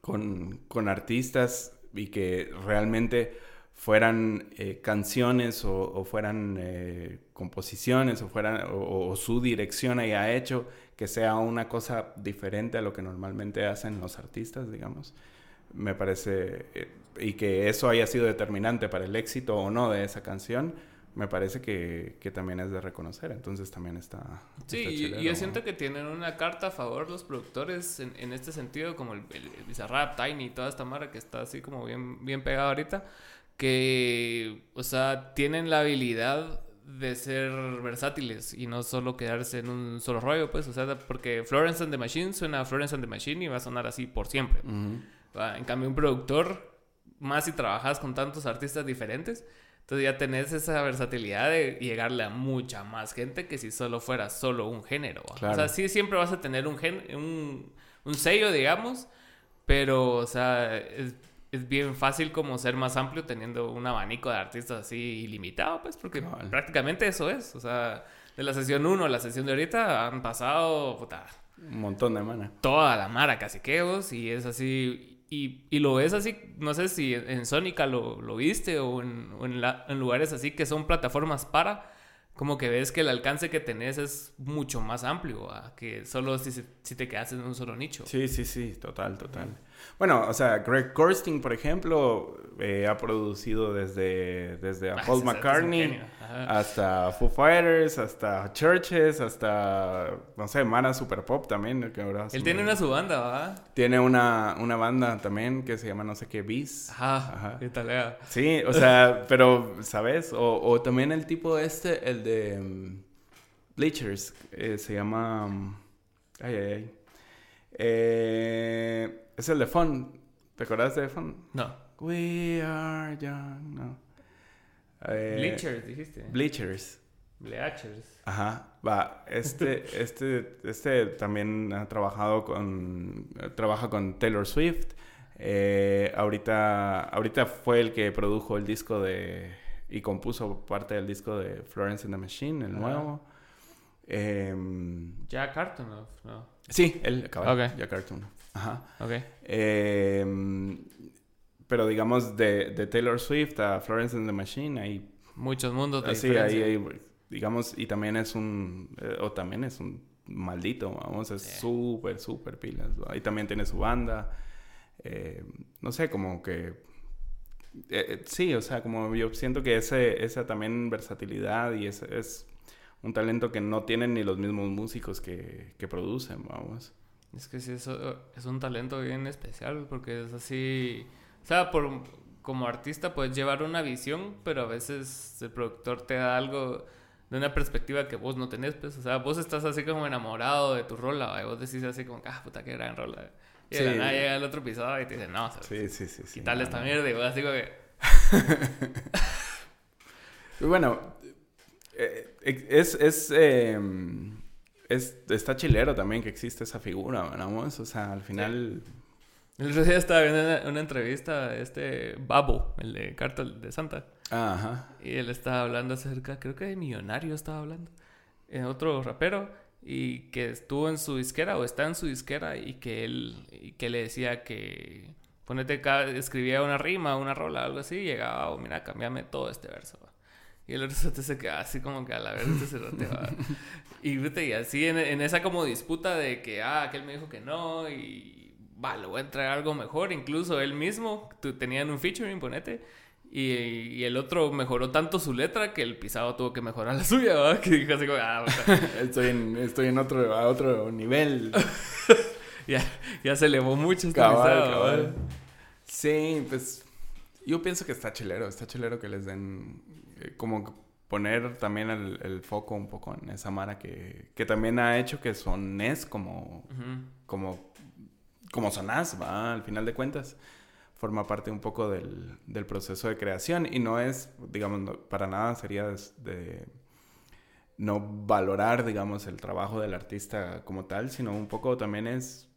con, artistas y que realmente fueran eh, canciones o, fueran eh, composiciones o fueran o, su dirección haya hecho que sea una cosa diferente a lo que normalmente hacen los artistas, digamos. Me parece, eh, y que eso haya sido determinante para el éxito o no de esa canción, me parece que, que también es de reconocer. Entonces también está. Sí, y, yo siento que tienen una carta a favor los productores en, en este sentido, como el, el, Bizarrap, Tiny toda esta mara que está así como bien, bien pegada ahorita. Que, o sea, tienen la habilidad de ser versátiles y no solo quedarse en un solo rollo, pues, o sea, porque Florence and the Machine suena a Florence and the Machine y va a sonar así por siempre. En cambio, un productor, más si trabajas con tantos artistas diferentes, entonces ya tenés esa versatilidad de llegarle a mucha más gente que si solo fuera solo un género. O sea, sí siempre vas a tener un, gen un, un sello, digamos, pero, o sea, es, es, bien fácil como ser más amplio teniendo un abanico de artistas así ilimitado, pues, porque prácticamente eso es. O sea, de la sesión 1 a la sesión de ahorita han pasado, puta, un montón de mana. Toda la mara casi queos y es así y, y, lo ves así, no sé si en Sónica lo, lo viste o, en, en, en, lugares así que son plataformas para, como que ves que el alcance que tenés es mucho más amplio que solo si, si, te quedas en un solo nicho. Sí, sí, sí, total, total. Bueno, o sea, Greg Kurstin, por ejemplo, eh, ha producido desde, desde a ah, Paul McCartney hasta Foo Fighters, hasta Churches, hasta, no sé, Mana Super Pop también. Que ahora Él tiene una su banda, ¿va? Tiene una, una banda también que se llama no sé qué, Beast. Ajá, Ajá. Qué Sí, o sea, *laughs* pero, ¿sabes? O, o, también el tipo este, el de um, Bleachers, eh, se llama... Um, ay, ay, ay. Eh, es el de Fun. ¿Te acuerdas de Fun? No. We are young. No. Eh, Bleachers, dijiste. Bleachers. Bleachers. Ajá, va. Este, *laughs* este, este también ha trabajado con. Trabaja con Taylor Swift. Eh, ahorita, ahorita fue el que produjo el disco de. Y compuso parte del disco de Florence and the Machine, el nuevo. Eh, Jack Cartoon, ¿no? Sí, él acaba. Okay. Jack Cartoon. Ajá. Ok. Eh, pero digamos, de, de, Taylor Swift a Florence and the Machine, hay... Muchos mundos de Sí, ahí hay, digamos, y también es un... Eh, o también es un maldito, vamos, es súper, súper pilas. Ahí también tiene su banda. Eh, no sé, como que... Eh, sí, o sea, como yo siento que ese, esa también versatilidad y ese es un talento que no tienen ni los mismos músicos que, que producen, vamos. Es que sí, eso es un talento bien especial porque es así... O sea, por, como artista puedes llevar una visión, pero a veces el productor te da algo de una perspectiva que vos no tenés, pues. O sea, vos estás así como enamorado de tu rola, y vos decís así como, ah, puta, qué gran rola. Y de nada llega el otro episodio y te dice, no, sí, sí, sí, sí, quítale esta mierda. Y vos así como que... *laughs* bueno, eh, es... es em, es, está chilero también que existe esa figura, vamos. O sea, al final. El otro día estaba viendo una, entrevista este Babo, el de Cartel de Santa. Ajá. Y él estaba hablando acerca, creo que de Millonario estaba hablando. En otro rapero. Y que estuvo en su disquera o está en su disquera y que él y que le decía que ponete escribía una rima, una rola, algo así, y llegaba, oh, mira, cambiame todo este verso. Y el otro se queda así como que a la vez se va. *laughs* Y, y así en, en, esa como disputa de que, ah, aquel me dijo que no y, va, le voy a entregar algo mejor. Incluso él mismo, tenían un featuring, ponete. Y, y, el otro mejoró tanto su letra que el pisado tuvo que mejorar la suya, ¿verdad? Que dijo así como, ah, *laughs* estoy, en, estoy en otro, a otro nivel. *laughs* ya, ya se elevó mucho este cabal, Sí, pues yo pienso que está chilero, está chilero que les den como poner también el, foco un poco en esa Mara que, que también ha hecho que sonés como, como, como sonás, ¿va? Al final de cuentas. Forma parte un poco del, del proceso de creación y no es, digamos, para nada sería de, no valorar, digamos, el trabajo del artista como tal, sino un poco también es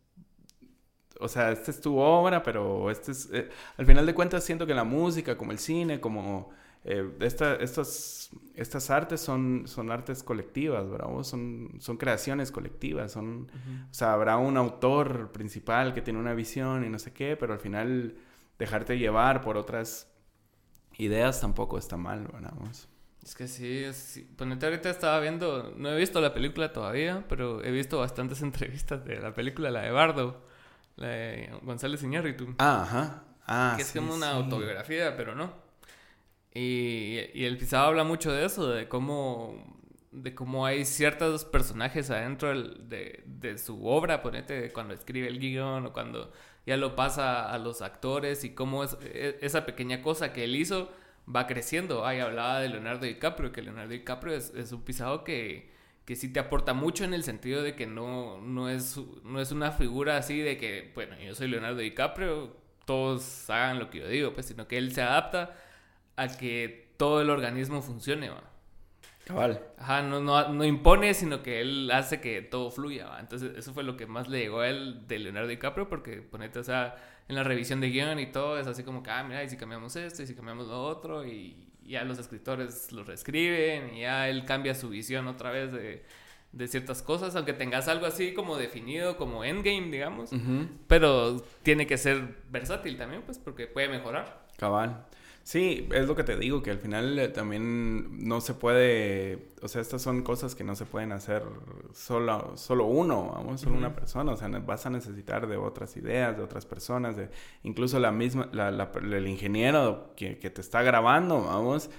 o sea, esta es tu obra, pero este es, eh, al final de cuentas siento que la música, como el cine, como eh, esta, estas, estas artes son, son artes colectivas, ¿verdad? Son, son creaciones colectivas, son, o sea, habrá un autor principal que tiene una visión y no sé qué, pero al final dejarte llevar por otras ideas tampoco está mal, ¿verdad? Es que sí, es, ponete ahorita estaba viendo, no he visto la película todavía, pero he visto bastantes *laughs* entrevistas de la película, la de Bardo, la de González Iñárritu. Ah, ajá. Ah, que es como una autobiografía, pero no. Y, el pisado habla mucho de eso, de cómo, de cómo hay ciertos personajes adentro de, de, su obra, ponete, cuando escribe el guion o cuando ya lo pasa a los actores y cómo e, esa pequeña cosa que él hizo va creciendo. Ay, hablaba de Leonardo DiCaprio, que Leonardo DiCaprio es, es un pisado que, que sí te aporta mucho en el sentido de que no, no, es, no es una figura así de que, bueno, yo soy Leonardo DiCaprio, todos hagan lo que yo digo, pues, sino que él se adapta a que todo el organismo funcione, ¿va? Cabal. Ajá, no, no, no, impone, sino que él hace que todo fluya, ¿va? Entonces, eso fue lo que más le llegó a él de Leonardo DiCaprio, porque ponete, o sea, en la revisión de guion y todo, es así como que, ah, mira, y si cambiamos esto, y si cambiamos lo otro, y ya los escritores lo reescriben, y ya él cambia su visión otra vez de, de ciertas cosas, aunque tengas algo así como definido, como endgame, digamos, pero tiene que ser versátil también, pues, porque puede mejorar. Cabal. Sí, es lo que te digo, que al final eh, también no se puede, o sea, estas son cosas que no se pueden hacer solo, solo uno, vamos, solo una persona, o sea, vas a necesitar de otras ideas, de otras personas, de incluso la misma, la, el ingeniero que, que te está grabando, vamos,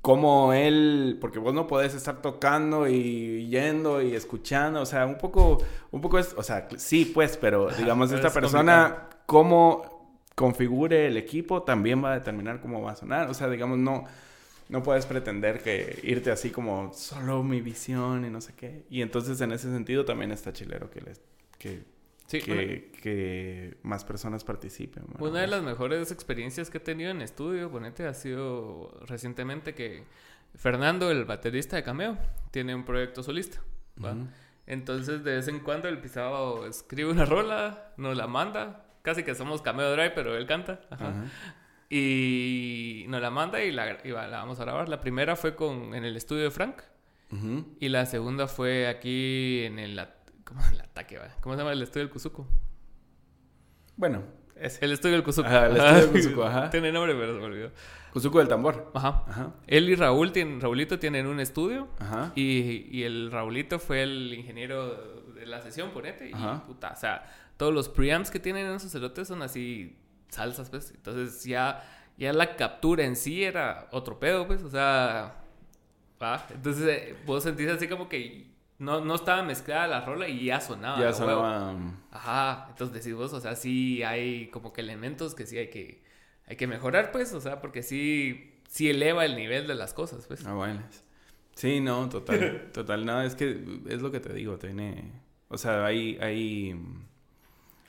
como él, porque vos no podés estar tocando y yendo y escuchando, o sea, un poco, un poco es, o sea, sí, pues, pero digamos, esta persona, cómo configure el equipo también va a determinar cómo va a sonar. O sea, digamos, no, no puedes pretender que irte así como solo mi visión y no sé qué. Y entonces en ese sentido también está chilero que les, que, que, más personas participen. Una de las mejores experiencias que he tenido en estudio, ponete, ha sido recientemente que Fernando, el baterista de Cameo, tiene un proyecto solista. Entonces, de vez en cuando el pisado escribe una rola, nos la manda, casi que somos cameo drive, pero él canta. Y nos la manda y la, la, vamos a grabar. La primera fue con, en el estudio de Frank. Y la segunda fue aquí en el, ¿cómo, el ataque, ¿Cómo se llama el estudio del Kuzuko? Bueno, ese. El estudio del Kuzuko. el estudio del *laughs* Kuzuko, ajá. Tiene nombre, pero se me olvidó. Kuzuko del tambor. Ajá. ajá. Él y Raúl, tienen, Raulito tienen un estudio. Ajá. Y, y el Raulito fue el ingeniero de la sesión, ponete. Y puta, o sea todos los preamps que tienen esos cerotes son así salsas, pues. Entonces ya, ya la captura en sí era otro pedo, pues. O sea, va. Entonces eh, vos sentís así como que no, no estaba mezclada la rola y ya sonaba. Ya sonaba. Ajá. Entonces decís vos, o sea, sí hay como que elementos que sí hay que, hay que mejorar, pues. O sea, porque sí, sí eleva el nivel de las cosas, pues. Ah, bueno. Sí, no, total. *laughs* total. No, es que es lo que te digo, tiene. O sea, hay. hay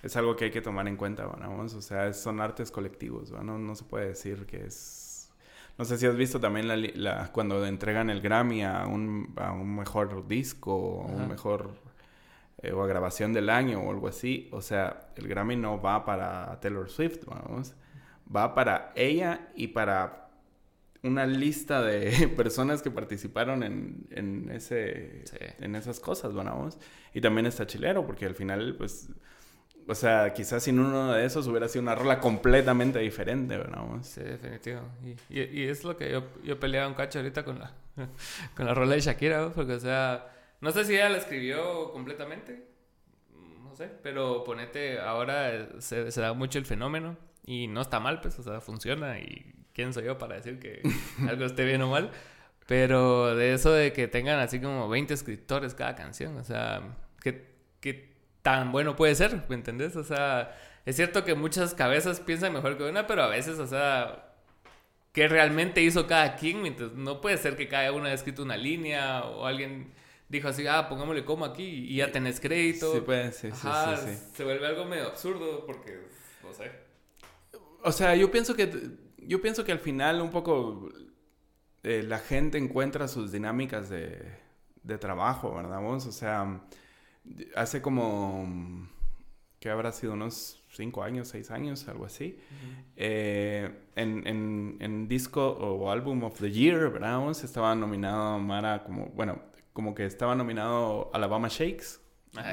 es algo que hay que tomar en cuenta, vamos, o sea, son artes colectivos, ¿no? no se puede decir que es... No sé si has visto también la, cuando entregan el Grammy a un, a un mejor disco o un mejor eh, o a grabación del año o algo así. O sea, el Grammy no va para Taylor Swift, vamos. Va para ella y para una lista de *laughs* personas que participaron en, en ese, en esas cosas, vamos. Y también está chilero, porque al final, pues, o sea, quizás sin uno de esos hubiera sido una rola completamente diferente, ¿verdad? Sí, definitivo. Y, y, es lo que yo, yo peleaba un cacho ahorita con la, *laughs* con la rola de Shakira, porque, o sea, no sé si ella la escribió completamente, no sé, pero ponete, ahora se, se da mucho el fenómeno y no está mal, pues, o sea, funciona y quién soy yo para decir que *laughs* algo esté bien o mal. Pero de eso de que tengan así como 20 escritores cada canción, o sea, que, que tan bueno puede ser, ¿me entendés? O sea, es cierto que muchas cabezas piensan mejor que una, pero a veces, o sea, ¿qué realmente hizo cada quien? Entonces, no puede ser que cada uno haya escrito una línea o alguien dijo así, ah, pongámosle como aquí y ya tenés crédito. Sí, puede, sí, sí, sí, Se vuelve algo medio absurdo porque, no sé. O sea, yo pienso que, yo pienso que al final un poco eh, la gente encuentra sus dinámicas de, de trabajo, ¿verdad? O sea hace como, que habrá sido unos cinco años, seis años, algo así, eh, en, en, en, disco o álbum of the year, ¿verdad? Estaba nominado Mara como, bueno, como que estaba nominado Alabama Shakes.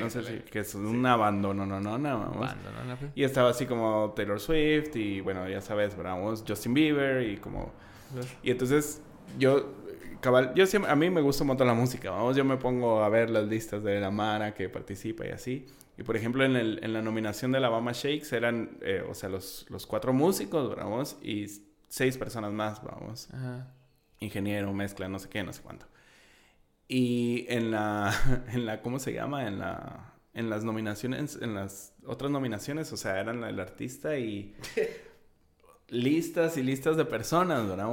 no sé si, que es un abandono, no, no, no, vamos. Pues. Y estaba así como Taylor Swift y bueno, ya sabes, ¿verdad? Justin Bieber y como... Y entonces yo cabal, yo siempre, a mí me gusta un montón la música, vamos, yo me pongo a ver las listas de la Mara que participa y así. Y por ejemplo, en, el, en la nominación de la Alabama Shakes eran, eh, o sea, los, los cuatro músicos, vamos, y seis personas más, vamos. Ajá. Ingeniero, mezcla, no sé qué, no sé cuánto. Y en la, *laughs* en la, ¿cómo se llama? En la, en las nominaciones, en las otras nominaciones, o sea, eran el artista y *laughs* listas y listas de personas, ¿verdad?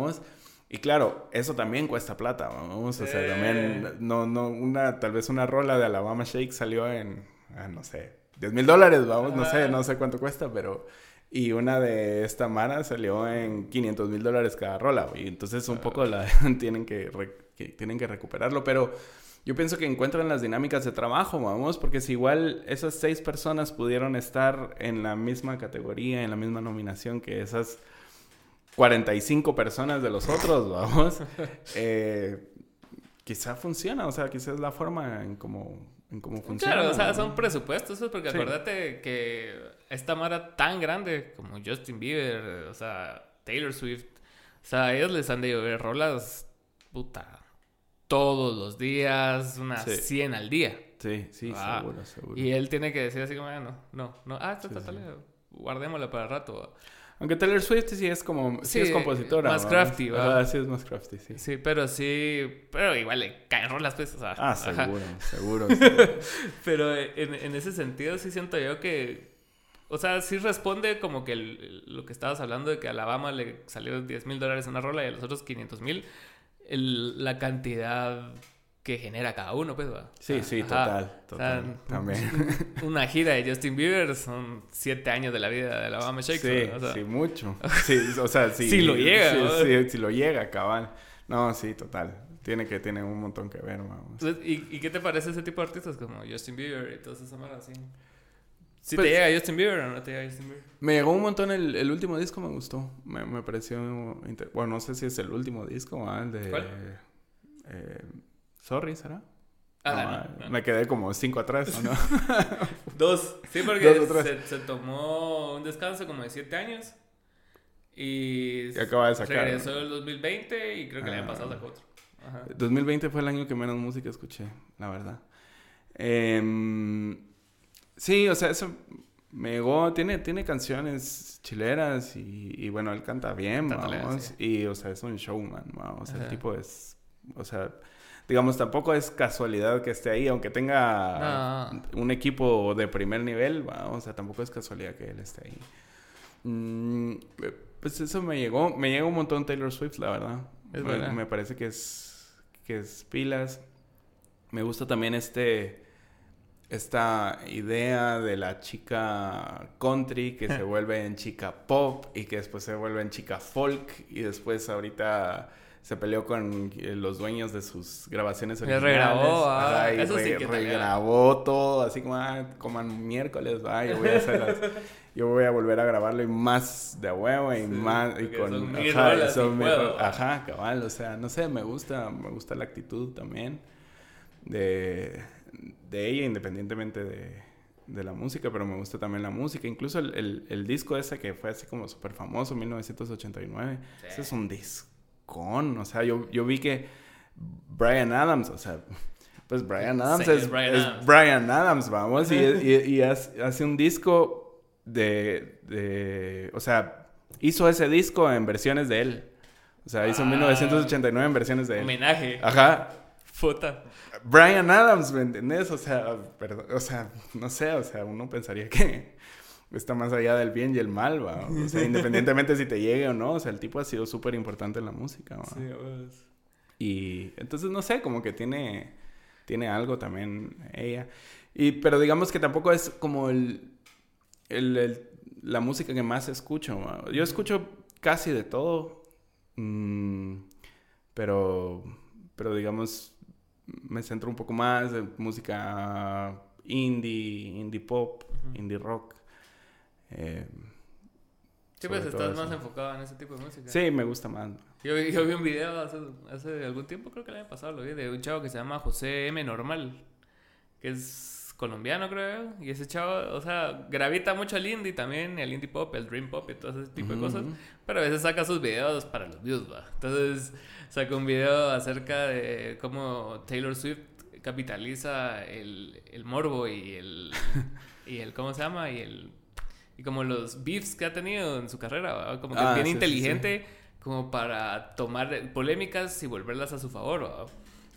Y claro, eso también cuesta plata, vamos, o sea, también, no, no, una, tal vez una rola de Alabama Shake salió en, ah, no sé, 10 mil dólares, vamos, no sé, no sé cuánto cuesta, pero, y una de esta Mara salió en 500 mil dólares cada rola, y entonces un poco la *laughs* tienen que, que, tienen que recuperarlo, pero yo pienso que encuentran las dinámicas de trabajo, vamos, porque si igual esas seis personas pudieron estar en la misma categoría, en la misma nominación que esas 45 personas de los *laughs* otros, vamos, eh, quizá funciona, o sea, quizá es la forma en cómo, en cómo funciona. Claro, o sea, son presupuestos, porque acuérdate que esta mara tan grande como Justin Bieber, o sea, Taylor Swift, o sea, a ellos les han de llover rolas, puta, todos los días, unas 100 al día. Sí, sí, ah, seguro, seguro. Y él tiene que decir así como, ah, no, no, no, ah, está, está, guardémosla para el rato. Aunque Taylor Swift sí es como, sí, es compositora. Más crafty, ¿verdad? sí es más crafty, sí. Sí, pero sí, pero igual le caen rolas, pues, o sea. Ah, seguro, *laughs* seguro, pero en, en, ese sentido sí siento yo que, o sea, sí responde como que lo que estabas hablando de que a Alabama le salió 10 mil dólares una rola y a los otros 500 mil, la cantidad que genera cada uno, pues, ¿va? Sí, sí, total, total, también. *laughs* Una gira de Justin Bieber son siete años de la vida de Alabama Shakes. Sí, sí, mucho. *laughs* Sí, o sea, sí. si lo llega, sí, si lo llega, cabal. No, sí, total. Tiene que tiene un montón que ver, vamos. ¿Y, ¿Y, qué te parece ese tipo de artistas como Justin Bieber y todas esas malas así? ¿Si pues te llega Justin Bieber o no te llega Justin Bieber? Me llegó un montón el, el último disco, me gustó. Me, me pareció... Bueno, no sé si es el último disco, ¿ah? de... ¿Cuál? Eh, Sorry, ¿será? Ah, no, Me quedé como cinco atrás, ¿o no? *laughs* Dos. Sí, porque se, se, tomó un descanso como de siete años. Y, y acaba de sacar. Regresó el 2020 y creo que le habían pasado a otro. Ajá. 2020 fue el año que menos música escuché, la verdad. Eh, sí, o sea, eso me llegó. Tiene, tiene canciones chileras y, y bueno, él canta bien, vamos. Y, o sea, es un showman, vamos. O sea, el tipo es. O sea digamos, tampoco es casualidad que esté ahí, aunque tenga un equipo de primer nivel, o sea, tampoco es casualidad que él esté ahí. Mm, pues eso me llegó, me llegó un montón Taylor Swift, la verdad. Es me, me, parece que es, que es pilas. Me gusta también este, esta idea de la chica country que se *laughs* vuelve en chica pop y que después se vuelve en chica folk y después ahorita se peleó con eh, los dueños de sus grabaciones originales. regrabó, ah, y eso sí que regrabó todo, así como, ah, coman miércoles, va, yo voy a hacer *laughs* yo voy a volver a grabarlo y más de huevo y más y con ajá, son ajá, cabal, o sea, no sé, me gusta, me gusta la actitud también de, de ella independientemente de, de la música, pero me gusta también la música. Incluso el, el, el disco ese que fue así como súper famoso, 1989. Ese es un disco con, o sea, yo, yo vi que Brian Adams, o sea, pues Brian Adams es, Brian, Adams. vamos, y, *laughs* y, hace un disco de, de, o sea, hizo ese disco en versiones de él. O sea, hizo en 1989 en versiones de él. Homenaje. Ajá. Puta. Brian Adams, ¿me entendés? O sea, perdón, o sea, no sé, o sea, uno pensaría que está más allá del bien y el mal, ¿va? *laughs* O sea, independientemente si te llegue o no, o sea, el tipo ha sido súper importante en la música, ¿va? Sí, pues. Y entonces, no sé, como que tiene, tiene algo también ella. Y, pero digamos que tampoco es como el, el, la música que más escucho, ¿va? Yo escucho casi de todo, mmm, pero, pero digamos, me centro un poco más en música indie, indie pop, indie rock. Eh, sí, pues estás más enfocado en ese tipo de música. Sí, me gusta más. Yo, yo vi un video hace, hace, algún tiempo, creo que el año pasado lo vi, de un chavo que se llama José M. Normal, que es colombiano, creo. Y ese chavo, o sea, gravita mucho al indie también, el indie pop, el dream pop y todo ese tipo de cosas. Pero a veces saca sus videos para los views, va. Entonces, saca un video acerca de cómo Taylor Swift capitaliza el, el morbo y el, *laughs* y el, ¿cómo se llama? Y el y como los beefs que ha tenido en su carrera, como que es ah, bien inteligente como para tomar polémicas y volverlas a su favor.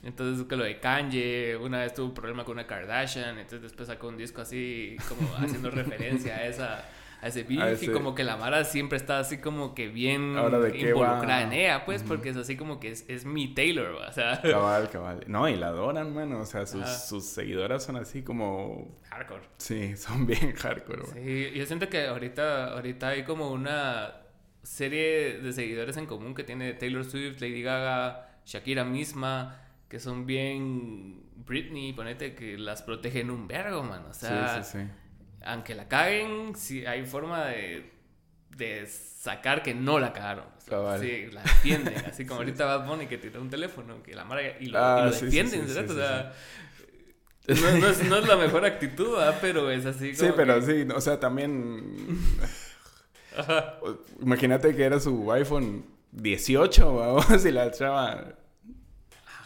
Entonces, que lo de Kanye, una vez tuvo un problema con una Kardashian, entonces después sacó un disco así, como haciendo *laughs* referencia a esa a ese beef y como que la Mara siempre está así como que bien involucrada en ella, pues, porque es así como que es, es mi Taylor, o sea. Cabal, cabal. No, y la adoran, mano, o sea, sus, sus seguidoras son así como... Hardcore. Sí, son bien hardcore, Sí, yo siento que ahorita, ahorita hay como una serie de seguidores en común que tiene Taylor Swift, Lady Gaga, Shakira misma que son bien Britney, ponete que las protegen un vergo, man. O sea, sí, sí, sí. Aunque la caguen, si hay forma de, de sacar que no la cagaron. Sí, la *laughs* defienden. así como ahorita Bad Bunny que tiró un teléfono que la mara y lo, ah, defienden, ¿verdad? o sea, no, es, *laughs* no, es, la mejor actitud, ¿verdad? pero es así como. Sí, pero sí, o sea, también. *laughs* Imagínate que era su iPhone 18, vamos, y la chava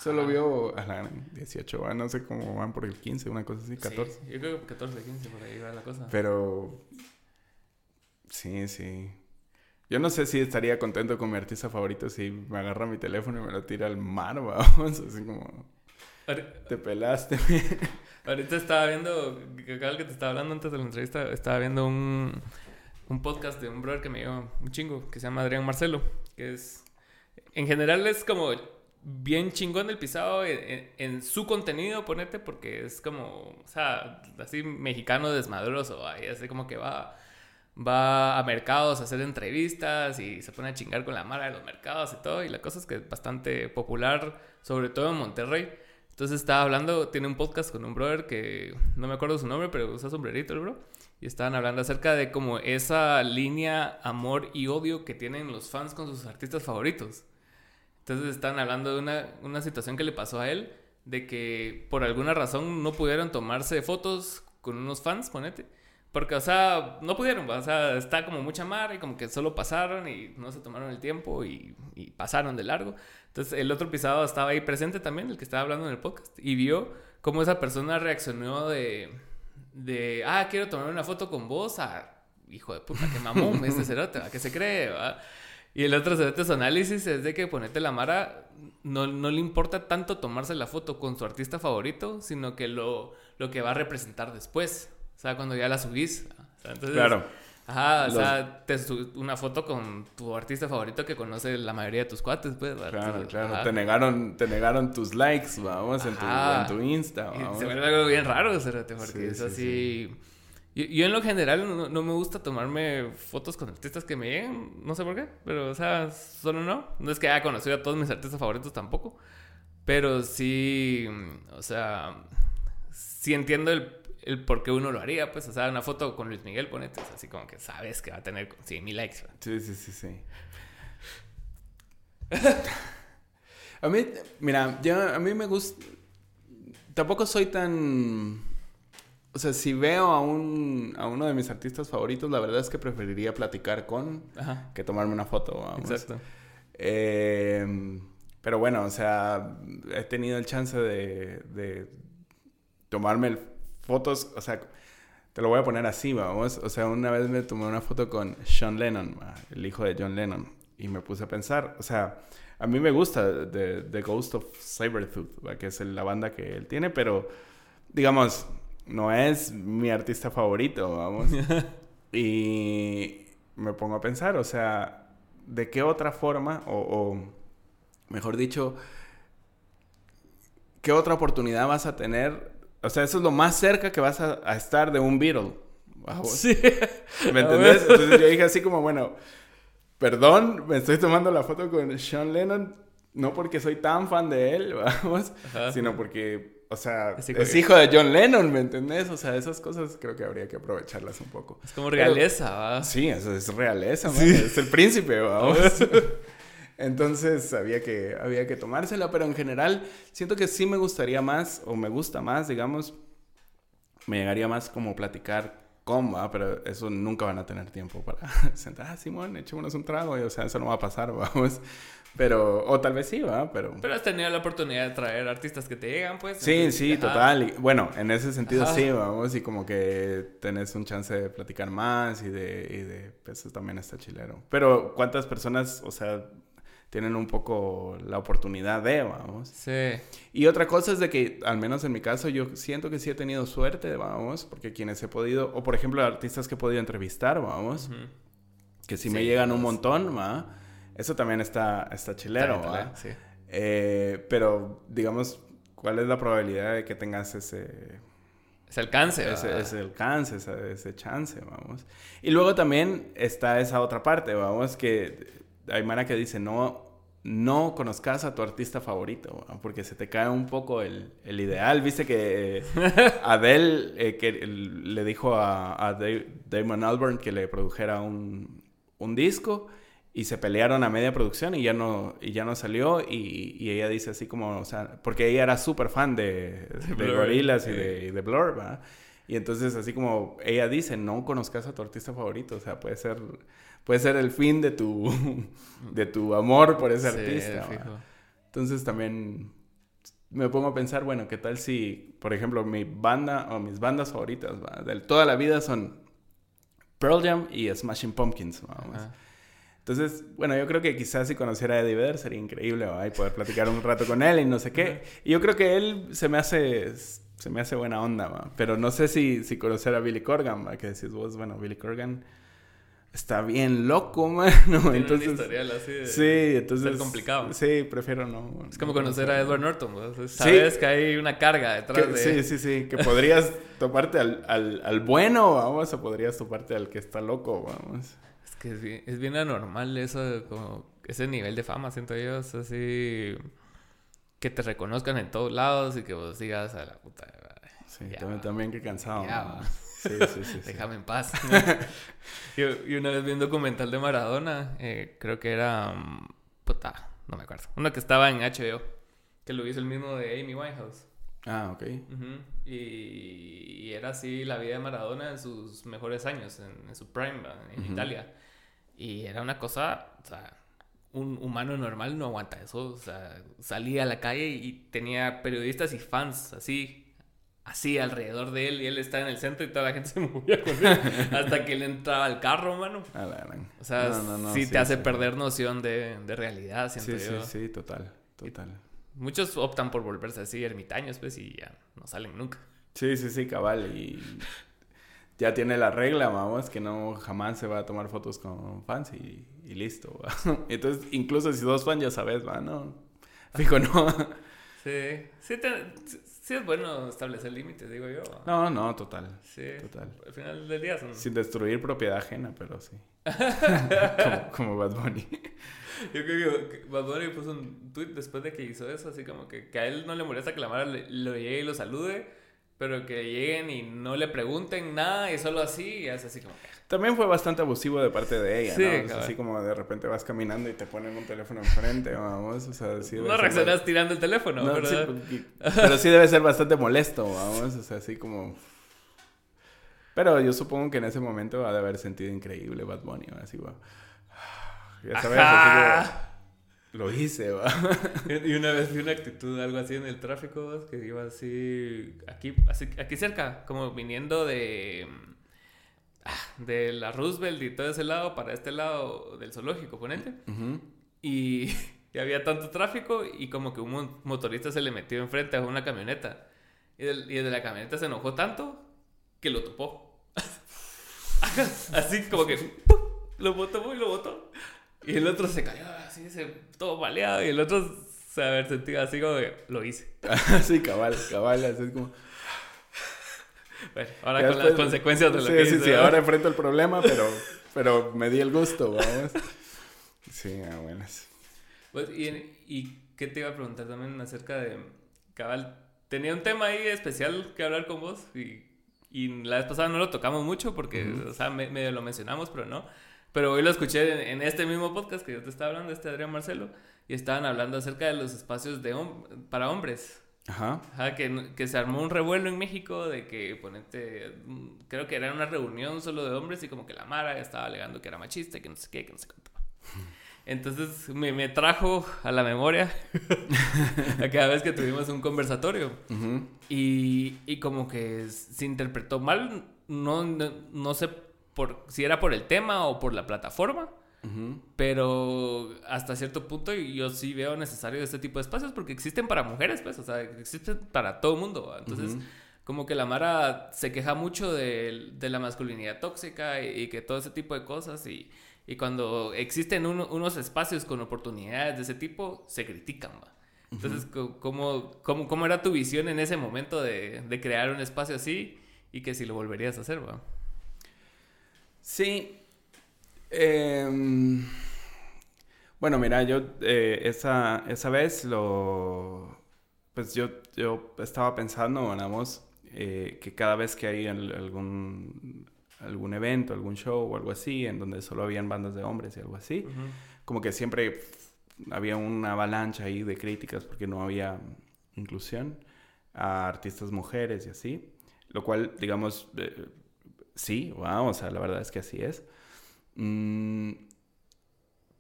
Solo vio a la 18, no sé cómo van por el 15, una cosa así, 14. Sí, yo creo que 14, 15, por ahí va la cosa. Pero. Sí, sí. Yo no sé si estaría contento con mi artista favorito si me agarra mi teléfono y me lo tira al mar, *laughs* vamos, así como. Te pelaste. *laughs* Ahorita estaba viendo, acá que te estaba hablando antes de la entrevista, estaba viendo un, un podcast de un brother que me dio un chingo, que se llama Adrián Marcelo, que es. En general es como bien chingón el pisado en, su contenido, ponete, porque es como, o sea, así mexicano desmadroso, ahí así como que va, va a mercados a hacer entrevistas y se pone a chingar con la mara de los mercados y todo, y la cosa es que es bastante popular, sobre todo en Monterrey. Entonces estaba hablando, tiene un podcast con un brother que no me acuerdo su nombre, pero usa sombrerito el bro. Y estaban hablando acerca de como esa línea amor y odio que tienen los fans con sus artistas favoritos. Entonces están hablando de una, una situación que le pasó a él, de que por alguna razón no pudieron tomarse fotos con unos fans, ponete. Porque, o sea, no pudieron, o sea, está como mucha mar y como que solo pasaron y no se tomaron el tiempo y, y, pasaron de largo. Entonces, el otro pisado estaba ahí presente también, el que estaba hablando en el podcast, y vio cómo esa persona reaccionó de, de ah, quiero tomar una foto con vos, a, hijo de puta, que mamón *laughs* este cerote, ¿a qué se cree? ¿va? Y el otro de su análisis es de que ponete la Mara no, no, le importa tanto tomarse la foto con su artista favorito, sino que lo, lo que va a representar después. O sea, cuando ya la subís. entonces, claro. Ajá, o sea, te una foto con tu artista favorito que conoce la mayoría de tus cuates, pues. Claro, claro. Te negaron, te negaron tus likes, vamos, en tu, en tu, Insta. Vamos. se vuelve algo bien raro, porque es así. Yo, en lo general no, me gusta tomarme fotos con artistas que me lleguen, no sé por qué, pero o sea, solo no. No es que haya conocido a todos mis artistas favoritos tampoco, pero sí, o sea, sí entiendo el, por qué uno lo haría, pues, o sea, una foto con Luis Miguel, ponete, así como que sabes que va a tener 100 mil likes. Sí, sí, sí, sí. *laughs* a mí, mira, yo, a mí me gusta, tampoco soy tan o sea, si veo a, un, a uno de mis artistas favoritos, la verdad es que preferiría platicar con que tomarme una foto. Vamos. Exacto. Eh, pero bueno, o sea, he tenido el chance de, de tomarme fotos, o sea, te lo voy a poner así, vamos. O sea, una vez me tomé una foto con Sean Lennon, el hijo de John Lennon, y me puse a pensar, o sea, a mí me gusta The, Ghost of Cybertooth, que es la banda que él tiene, pero digamos, no es mi artista favorito, vamos. *laughs* y me pongo a pensar, o sea, ¿de qué otra forma, o, mejor dicho, qué otra oportunidad vas a tener? O sea, eso es lo más cerca que vas a, estar de un Beatle. Sí. *laughs* ¿Me entendés? Entonces yo dije así como, bueno, perdón, me estoy tomando la foto con Sean Lennon, no porque soy tan fan de él, *laughs* vamos, sino porque o sea, es hijo de John Lennon, ¿me entendés? O sea, esas cosas creo que habría que aprovecharlas un poco. Es como realeza, ¿va? Sí, eso es realeza, es el príncipe, vamos. *laughs* *laughs* Entonces había que, había que tomársela, pero en general siento que sí me gustaría más, o me gusta más, digamos, me llegaría más como platicar con, ¿va? pero eso nunca van a tener tiempo para *laughs* sentar, ah, Simón, echémonos un trago, y, o sea, eso no va a pasar, vamos. Pero, o tal vez sí, ¿va? Pero... Pero has tenido la oportunidad de traer artistas que te llegan, pues. Sí, sí, total. bueno, en ese sentido sí, vamos, y como que tenés un chance de platicar más y de, y de pues también está chilero. Pero, ¿cuántas personas, o sea, tienen un poco la oportunidad de, vamos. Sí. Y otra cosa es de que, al menos en mi caso, yo siento que sí he tenido suerte, vamos, porque quienes he podido, o por ejemplo, artistas que he podido entrevistar, vamos, que sí, Sí, me llegan un montón, va. Eso también está, está chilero, va. sí. Eh, pero, digamos, ¿cuál es la probabilidad de que tengas ese, Es alcance, ese, ¿verdad? ese alcance, ese, ese chance, vamos? Y luego también está esa otra parte, vamos, que hay mara que dice, no, no conozcas a tu artista favorito, porque se te cae un poco el, el ideal. Viste que eh, Adele eh, que el- le dijo a, a Da- Damon Albarn que le produjera un, un disco y se pelearon a media producción y ya no, y ya no salió y, y ella dice así como, o sea, porque ella era súper fan de, de Blur, Gorillaz y de, y de Blur, ¿va? Y entonces así como ella dice, no conozcas a tu artista favorito, o sea, puede ser, puede ser el fin de tu, *laughs* de tu amor por ese Sí, artista. fijo. Entonces también me pongo a pensar, bueno, ¿qué tal si, por ejemplo, mi banda o mis bandas favoritas ¿va? de toda la vida son Pearl Jam y Smashing Pumpkins, vamos. Entonces, bueno, yo creo que quizás si conociera a Eddie Vedder sería increíble, ¿va? Y poder platicar un rato con él y no sé qué. Y yo creo que él se me hace, se me hace buena onda, ¿va? Pero no sé si, si conocer a Billy Corgan, ¿va? Que decís vos, bueno, Billy Corgan está bien loco, *laughs* mano. Tiene Entonces, un historial así de... sí, entonces... ser complicado. Sí, prefiero no. Es como no conocer a. Edward Norton, Sabes que hay una carga detrás Que- de... Sí, sí, sí, que podrías toparte al, al, al bueno, vamos, o podrías toparte al que está loco, vamos. Es que es bien, es bien anormal eso, como ese nivel de fama, siento yo. Es así... Que te reconozcan en todos lados y que vos digas a la puta... Sí, Ya también, también que cansado. Ya vamos. va. Sí, sí, sí. sí. Déjame en paz. *laughs* *laughs* yo, y una vez vi un documental de Maradona, eh, creo que era. mm, Puta, no me acuerdo. Uno que estaba en HBO, que lo hizo el mismo de Amy Winehouse. Ah, ok. Y, y era así la vida de Maradona en sus mejores años, en, en su prime, ¿va? en. Italia. Y era una cosa, o sea, un humano normal no aguanta eso. O sea, salía a la calle y tenía periodistas y fans así, así alrededor de él. Y él estaba en el centro y toda la gente *laughs* se movía con él hasta que él entraba al carro, mano. A. O sea, No, no, no, sí, te hace sí. perder noción de, de realidad, siento Sí, sí, yo. sí, total, total. Muchos optan por volverse así ermitaños, pues, y ya no salen nunca. Sí, sí, sí, cabal. Y *laughs* ya tiene la regla, vamos, que no jamás se va a tomar fotos con fans y, y listo. va. *laughs* Entonces, incluso si sos fan, ya sabes, va, no. Fijo, no. Sí, sí, te- sí es bueno establecer límites, digo yo. No, no, total. Sí, Total. al final del día son... Sin destruir propiedad ajena, pero sí. *laughs* como, como Bad Bunny. Yo creo que Bad Bunny puso un tweet después de que hizo eso, así como que, que a él no le molesta que la Mara le- lo llegue y lo salude, pero que lleguen y no le pregunten nada y solo así, y es así como. También fue bastante abusivo de parte de ella, Sí, ¿no? Así como de repente vas caminando y te ponen un teléfono enfrente, vamos. O sea, sí No ser- reaccionas tirando el teléfono, No, porque- pero sí debe ser bastante molesto, vamos. O sea, así como... Pero yo supongo que en ese momento ha de haber sentido increíble Bad Bunny, así, va. Ya sabes, Ajá. así. Lo hice, va. *laughs* Y una vez vi una actitud, algo así en el tráfico, ¿vas? que iba así, aquí, así, aquí cerca, como viniendo de, ah, de la Roosevelt y todo ese lado para este lado del zoológico, ponente. Ujú. Y, *laughs* y había tanto tráfico y como que un mo- motorista se le metió enfrente a una camioneta. Y, del- y de la camioneta se enojó tanto que lo topó. *laughs* así como que ¡pum! lo botó y lo botó. Y el otro se cayó así, se, todo baleado. Y el otro se haber sentido así como que lo hice. *laughs* sí, cabal, cabal, así como... Bueno, ahora Ya con las después- consecuencias de lo sí, que sí, hice, sí, ¿verdad? ahora enfrento el problema, pero, pero me di el gusto, vamos. Sí, ah, buenas. Pues, y, y qué te iba a preguntar también acerca de Cabal? Tenía un tema ahí especial que hablar con vos y, y la vez pasada no lo tocamos mucho porque, Ujú. o sea, me- medio lo mencionamos, pero no. Pero hoy lo escuché en, en este mismo podcast que yo te estaba hablando, este Adrián Marcelo, y estaban hablando acerca de los espacios de hom- para hombres. Ajá. Ajá, que, que se armó un revuelo en México de que, ponete, mm, creo que era una reunión solo de hombres y como que la Mara estaba alegando que era machista que no sé qué, que no sé cuánto. *laughs* Entonces me, me trajo a la memoria *laughs* a cada vez que tuvimos un conversatorio Ujú. y, y como que se interpretó mal, no, no, no sé por, si era por el tema o por la plataforma, Pero hasta cierto punto yo sí veo necesario este tipo de espacios porque existen para mujeres, pues, o sea, existen para todo el mundo. Entonces, como que la Mara se queja mucho de, la masculinidad tóxica y, que todo ese tipo de cosas y, cuando existen unos espacios con oportunidades de ese tipo, se critican, Entonces, ¿cómo, cómo, cómo, era tu visión en ese momento de, de, crear un espacio así y que si lo volverías a hacer, va? Sí, Em, bueno, mira, yo eh, esa, esa vez lo... Pues yo, yo estaba pensando, vamos, eh, que cada vez que hay algún, algún evento, algún show o algo así, en donde solo habían bandas de hombres y algo así, como que siempre había una avalancha ahí de críticas porque no había inclusión a artistas mujeres y así, lo cual, digamos, eh, sí, wow, o sea, la verdad es que así es. Mm,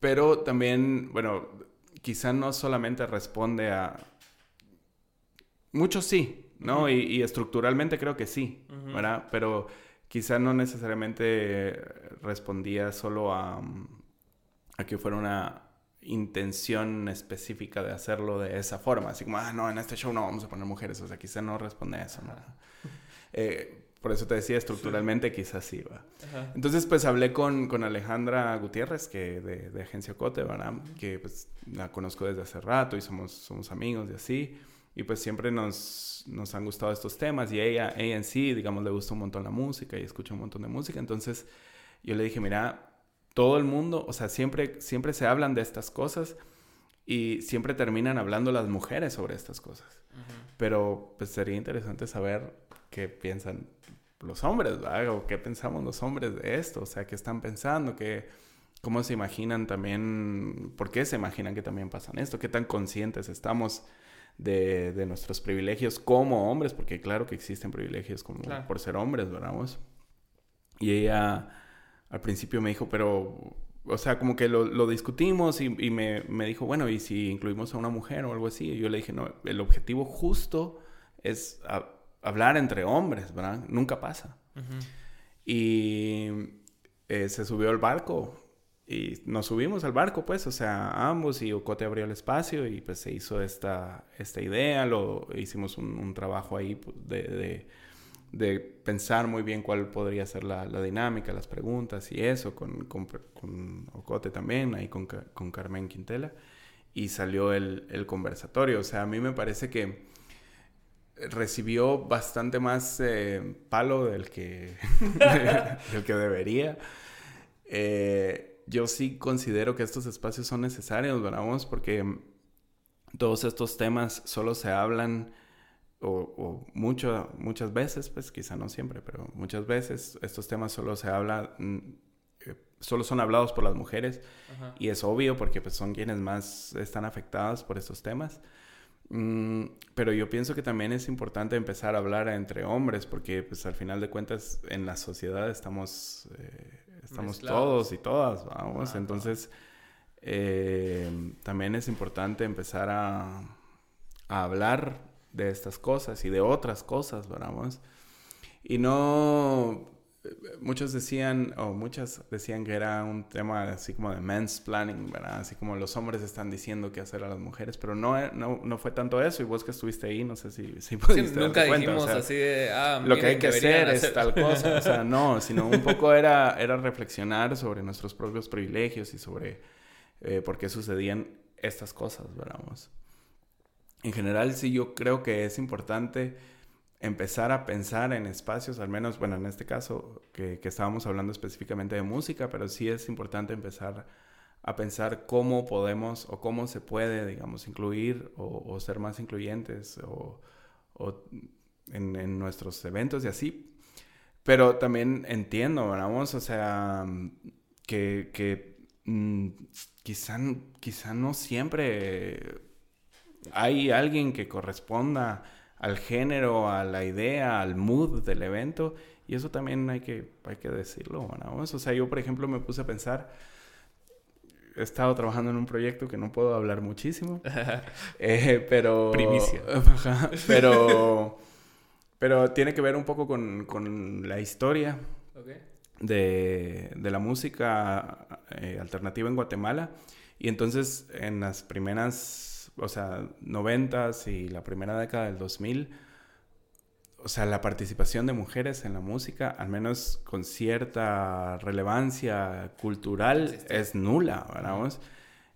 pero también, bueno, quizá no solamente responde a... Muchos sí, ¿no? y, estructuralmente creo que sí, ¿verdad? Pero quizá no necesariamente respondía solo a, a que fuera una intención específica de hacerlo de esa forma. Así como, ah, no, en este show no vamos a poner mujeres. O sea, quizá no responde a eso, ¿no? Por eso te decía, estructuralmente quizás sí, va. Entonces, pues hablé con, con Alejandra Gutiérrez, que de, de, Agencia Cote, ¿verdad? Que pues la conozco desde hace rato y somos, somos amigos y así. Y pues siempre nos, nos han gustado estos temas y ella, ella en sí, digamos, le gusta un montón la música y escucha un montón de música. Entonces, yo le dije, mira, todo el mundo, o sea, siempre, siempre se hablan de estas cosas y siempre terminan hablando las mujeres sobre estas cosas. Pero pues sería interesante saber qué piensan los hombres, ¿verdad? O qué pensamos los hombres de esto, o sea, qué están pensando, qué, cómo se imaginan también, por qué se imaginan que también pasan esto, qué tan conscientes estamos de, de nuestros privilegios como hombres, porque claro que existen privilegios como por ser hombres, ¿verdad? Y ella al principio me dijo, pero, o sea, como que lo, lo discutimos y, y me, me, dijo, bueno, ¿y si incluimos a una mujer o algo así? Y yo le dije, no, el objetivo justo es hablar entre hombres, ¿verdad? Nunca pasa. Y eh, se subió al barco y nos subimos al barco, pues, o sea, ambos y Ocote abrió el espacio y pues se hizo esta, esta idea, lo hicimos un, trabajo ahí pues, de, de, pensar muy bien cuál podría ser la, dinámica, las preguntas y eso, con, con, con Ocote también, ahí con, con Carmen Quintela, y salió el, el conversatorio, o sea, a mí me parece que recibió bastante más eh, palo del que, *laughs* del que debería. Eh, yo sí considero que estos espacios son necesarios, ¿verdad? Porque todos estos temas solo se hablan, o, mucho, muchas veces, pues quizá no siempre, pero muchas veces estos temas solo se hablan, mm, eh, solo son hablados por las mujeres. Y es obvio porque pues, son quienes más están afectadas por estos temas. Mm, pero yo pienso que también es importante empezar a hablar entre hombres, porque pues al final de cuentas en la sociedad estamos, eh, estamos todos y todas, vamos. Entonces eh, también es importante empezar a, a, hablar de estas cosas y de otras cosas, vamos. Y no muchos decían, o muchas decían que era un tema así como de men's planning, ¿verdad? Así como los hombres están diciendo qué hacer a las mujeres, pero no, no, no fue tanto eso, y vos que estuviste ahí, no sé si, si pudiste Nunca dijimos así de, ah, Lo que hay que hacer, es tal cosa, o sea, *laughs* no, sino un poco era, era reflexionar sobre nuestros propios privilegios y sobre eh, por qué sucedían estas cosas, ¿verdad? En general, sí, yo creo que es importante empezar a pensar en espacios, al menos, bueno, en este caso que, estábamos hablando específicamente de música, pero sí es importante empezar a pensar cómo podemos o cómo se puede, digamos, incluir o, ser más incluyentes o, en, nuestros eventos y así. Pero también entiendo, vamos, o sea, que, que mm, quizá, quizá no siempre hay alguien que corresponda al género, a la idea, al mood del evento. Y eso también hay que, hay que decirlo, ¿no? O sea, yo, por ejemplo, me puse a pensar, he estado trabajando en un proyecto que no puedo hablar muchísimo, *laughs* eh, pero... Primicia. *laughs* pero, pero tiene que ver un poco con, con la historia. de, de la música eh, alternativa en Guatemala. Y entonces en las primeras, o sea, noventas y la primera década del 2000, o sea, la participación de mujeres en la música, al menos con cierta relevancia cultural, es nula, ¿verdad?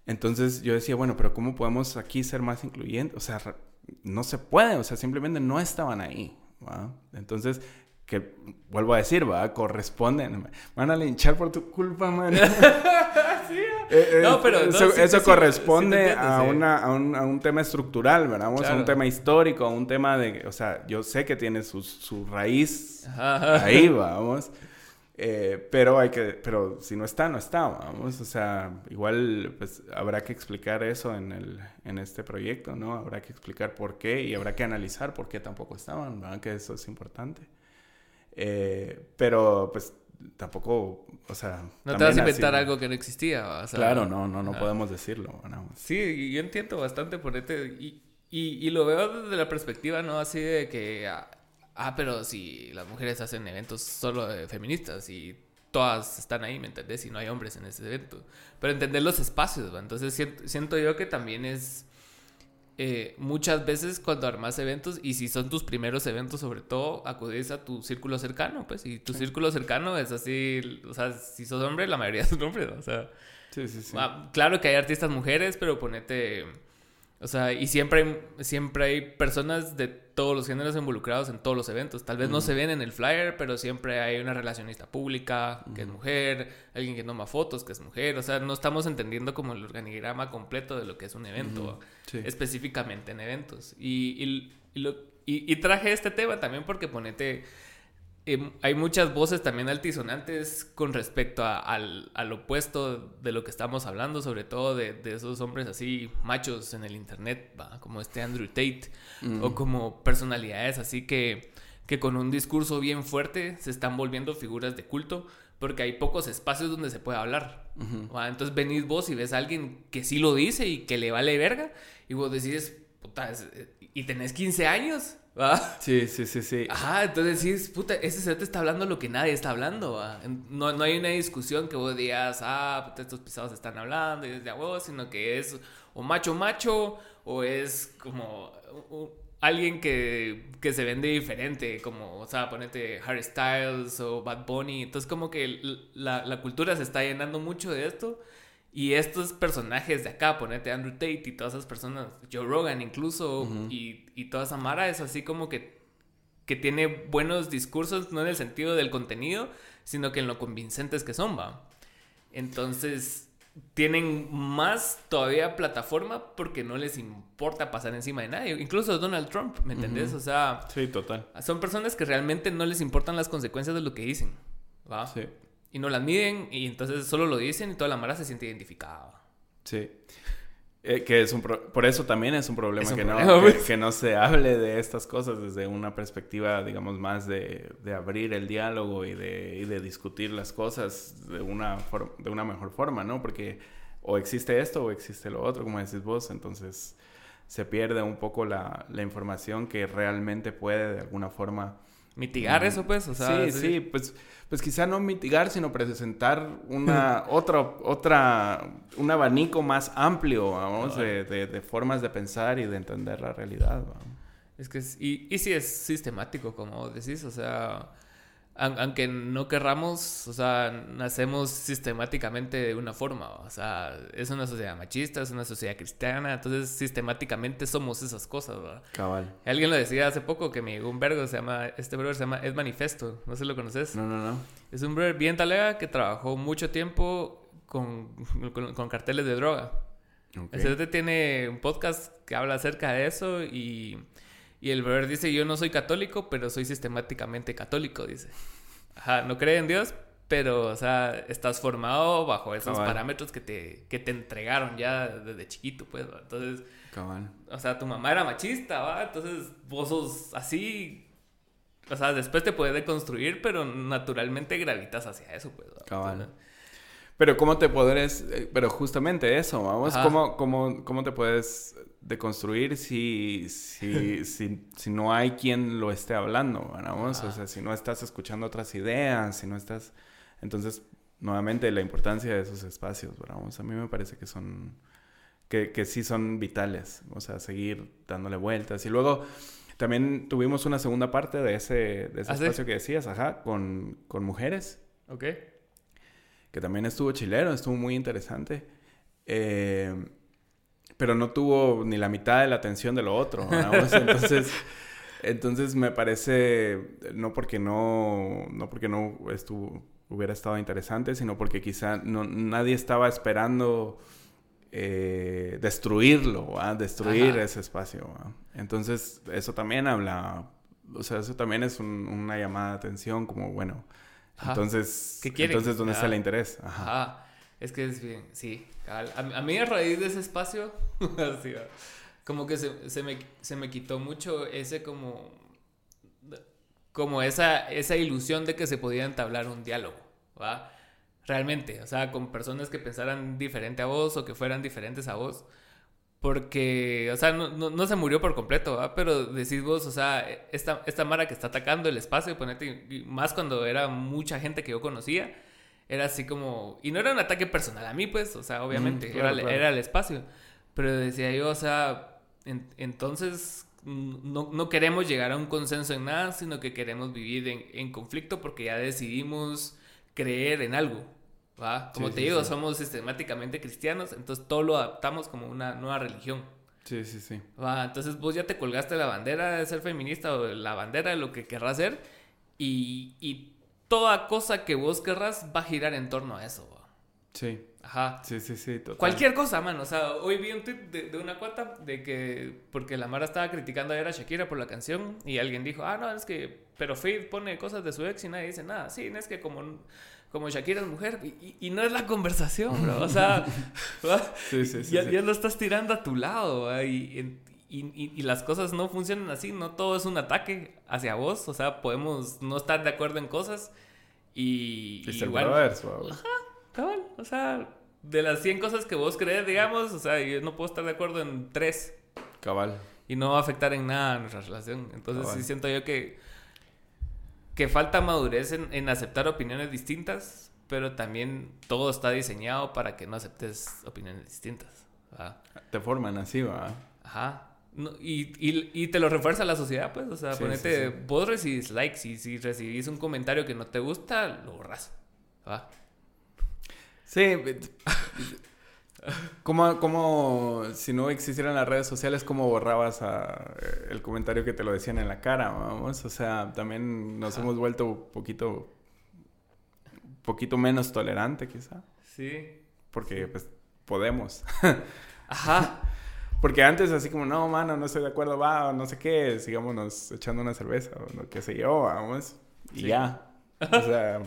Entonces yo decía, bueno, pero ¿cómo podemos aquí ser más incluyentes? O sea, no se puede, o sea, simplemente no estaban ahí. ¿va? Entonces, que vuelvo a decir, va, corresponden. Van a linchar por tu culpa, man. *laughs* sí. Eh, eh, no, pero eso, corresponde a, una, a, un, a, un, tema estructural, ¿verdad? A un tema histórico, a un tema de, o sea, yo sé que tiene su, su raíz ahí, vamos. Eh, pero hay que, pero si no está, no está, vamos. O sea, igual pues habrá que explicar eso en, el, en este proyecto, ¿no? Habrá que explicar por qué y habrá que analizar por qué tampoco estaban, ¿verdad? Que eso es importante. Eh, pero pues tampoco, o sea... No te vas a inventar algo que no existía. claro, no, no, no podemos decirlo. Sí, yo entiendo bastante por este... Y, y, y, lo veo desde la perspectiva, ¿no? Así de que ah, ah, pero si las mujeres hacen eventos solo feministas y todas están ahí, ¿me entendés? Y no hay hombres en ese evento. Pero entender los espacios, ¿va? Entonces siento, yo que también es eh, muchas veces cuando armas eventos y si son tus primeros eventos sobre todo, acudís a tu círculo cercano, pues, y tu círculo cercano es así, o sea, si sos hombre, la mayoría *laughs* son hombres, o sea... Sí, sí, sí. Ah, claro que hay artistas mujeres, pero ponete o sea, y siempre hay, siempre hay personas de todos los géneros involucrados en todos los eventos. Tal vez no se ven en el flyer, pero siempre hay una relacionista pública que es mujer, alguien que toma fotos que es mujer. O sea, no estamos entendiendo como el organigrama completo de lo que es un evento, específicamente en eventos. Y, y, lo, y, traje este tema también porque ponete Em, hay muchas voces también altisonantes con respecto al, opuesto de lo que estamos hablando, sobre todo de, esos hombres así machos en el internet, como este Andrew Tate, o como personalidades así que, que con un discurso bien fuerte se están volviendo figuras de culto, porque hay pocos espacios donde se puede hablar. Entonces venís vos y ves a alguien que sí lo dice y que le vale verga, y vos decís, puta, eh, y tenés 15 años. Sí, sí, sí, sí. Ajá, entonces sí, puta, ese ser te está hablando lo que nadie está hablando, No, no hay una discusión que vos digas, ah, estos pisados están hablando y es de huevo, sino que es o macho macho o es como alguien que, que, se vende diferente, como, o sea, ponete Harry Styles o Bad Bunny. Entonces como que la, la cultura se está llenando mucho de esto y estos personajes de acá, ponete Andrew Tate y todas esas personas, Joe Rogan incluso, y, y, toda esa mara es así como que, que tiene buenos discursos, no en el sentido del contenido, sino que en lo convincentes que son, va. Entonces, tienen más todavía plataforma porque no les importa pasar encima de nadie. Incluso Donald Trump, ¿me entendés? O sea... Sí, total. Son personas que realmente no les importan las consecuencias de lo que dicen, ¿va? Sí y no las miden y entonces solo lo dicen y toda la mara se siente identificada. Sí. Eh, que es un por eso también es un problema, que, no, pues. que, no se hable de estas cosas desde una perspectiva, digamos, más de, de abrir el diálogo y de, y de, discutir las cosas de una, de una mejor forma, ¿no? Porque o existe esto o existe lo otro, como decís vos, entonces se pierde un poco la, la información que realmente puede de alguna forma mitigar eso, pues, o sea, sí, sí, pues, pues quizá no mitigar, sino presentar una *laughs* otra, otra, un abanico más amplio, vamos, de, de, formas de pensar y de entender la realidad. Es que, y, y sí es sistemático, como decís, o sea, aunque no querramos, o sea, nacemos sistemáticamente de una forma, o sea, es una sociedad machista, es una sociedad cristiana, entonces sistemáticamente somos esas cosas, ¿verdad? Cabal. Alguien lo decía hace poco que me llegó un vergo, se llama, este brother se llama Ed Manifesto, no sé si lo conoces. No, no, no. Es un brother bien talega que trabajó mucho tiempo con, con, carteles de droga. Okay. Ese tiene un podcast que habla acerca de eso y y el brother dice, yo no soy católico, pero soy sistemáticamente católico, dice. Ajá, no cree en Dios, pero, o sea, estás formado bajo esos parámetros que te, que te entregaron ya desde chiquito, pues, Entonces, o sea, tu mamá era machista, ¿va? Entonces, vos sos así, o sea, después te puedes deconstruir, pero naturalmente gravitas hacia eso, pues, pero ¿cómo te podrás, eh, pero justamente eso, vamos, ¿cómo, cómo, cómo te puedes de construir si, *laughs* si, si, no hay quien lo esté hablando, vamos? O sea, si no estás escuchando otras ideas, si no estás Entonces, nuevamente, la importancia de esos espacios, ¿verdad? a mí me parece que son, que, que sí son vitales, o sea, seguir dándole vueltas. Y luego, también tuvimos una segunda parte de ese, de ese ¿Ah, sí? espacio que decías, ajá, con, con mujeres, Ok. que también estuvo chilero, estuvo muy interesante. Eh, pero no tuvo ni la mitad de la atención de lo otro. entonces, *laughs* entonces me parece, no porque no, no porque no estuvo, hubiera estado interesante, sino porque quizá no, nadie estaba esperando eh, destruirlo, destruir Ajá. ese espacio. Entonces, eso también habla, o sea, eso también es un- una llamada de atención, como bueno. Ajá. Entonces, entonces ¿dónde está Ah. el interés? Ajá. Es que es bien, sí. A, a mí a raíz de ese espacio, *laughs* así como que se, se me, se me quitó mucho ese como, como esa, esa ilusión de que se podía entablar un diálogo, ¿va? Realmente, o sea, con personas que pensaran diferente a vos o que fueran diferentes a vos. Porque, o sea, no, no, se murió por completo, ¿va? Pero decís vos, o sea, esta, esta Mara que está atacando el espacio, ponete, más cuando era mucha gente que yo conocía, era así como... Y no era un ataque personal a mí, pues, o sea, obviamente, Mm, claro, era, claro. era el espacio. Pero decía yo, o sea, en- entonces no, no queremos llegar a un consenso en nada, sino que queremos vivir en, en conflicto porque ya decidimos creer en algo. ¿va? Como Sí, te sí, digo, sí. somos sistemáticamente cristianos, entonces todo lo adaptamos como una nueva religión. Sí, sí, sí. ¿va? Entonces vos ya te colgaste la bandera de ser feminista o la bandera de lo que querrás ser y, y toda cosa que vos querrás va a girar en torno a eso. Sí, Ajá. sí, sí, sí. total. Cualquier cosa, mano. O sea, hoy vi un tweet de, de una cuata de que. Porque la Mara estaba criticando ayer a Shakira por la canción. Y alguien dijo, ah, no, es que. Pero Faith pone cosas de su ex y nadie dice nada. Sí, no es que como. Como Shakira es mujer. Y, y- y no es la conversación, bro. O sea. ¿va? *laughs* Sí, sí, sí. ya, lo estás tirando a tu lado. ¿va? Y, en- y, y- y las cosas no funcionan así. No todo es un ataque hacia vos. O sea, podemos no estar de acuerdo en cosas. Y. Y igual- wow. Cabal, o sea, de las 100 cosas que vos crees, digamos, o sea, yo no puedo estar de acuerdo en tres Cabal. y no va a afectar en nada a nuestra relación. Entonces Cabal. sí siento yo que, que falta madurez en, en aceptar opiniones distintas, pero también todo está diseñado para que no aceptes opiniones distintas. Te forman así, va. Ajá. No, y, y, y te lo refuerza la sociedad, pues. O sea, Sí, ponete, sí, sí. vos recibís likes y si recibís un comentario que no te gusta, lo borras. ¿va? Sí. ¿Cómo, cómo, si no existieran las redes sociales, cómo borrabas a- el comentario que te lo decían en la cara, vamos? O sea, también nos Ajá. hemos vuelto un poquito, poquito menos tolerante, quizá. Sí. Porque, pues, podemos. Ajá. *laughs* Porque antes así como, no, mano, no estoy de acuerdo, va, o no sé qué, sigámonos echando una cerveza, o no, qué sé yo, vamos. Y Sí. ya. *laughs* O sea,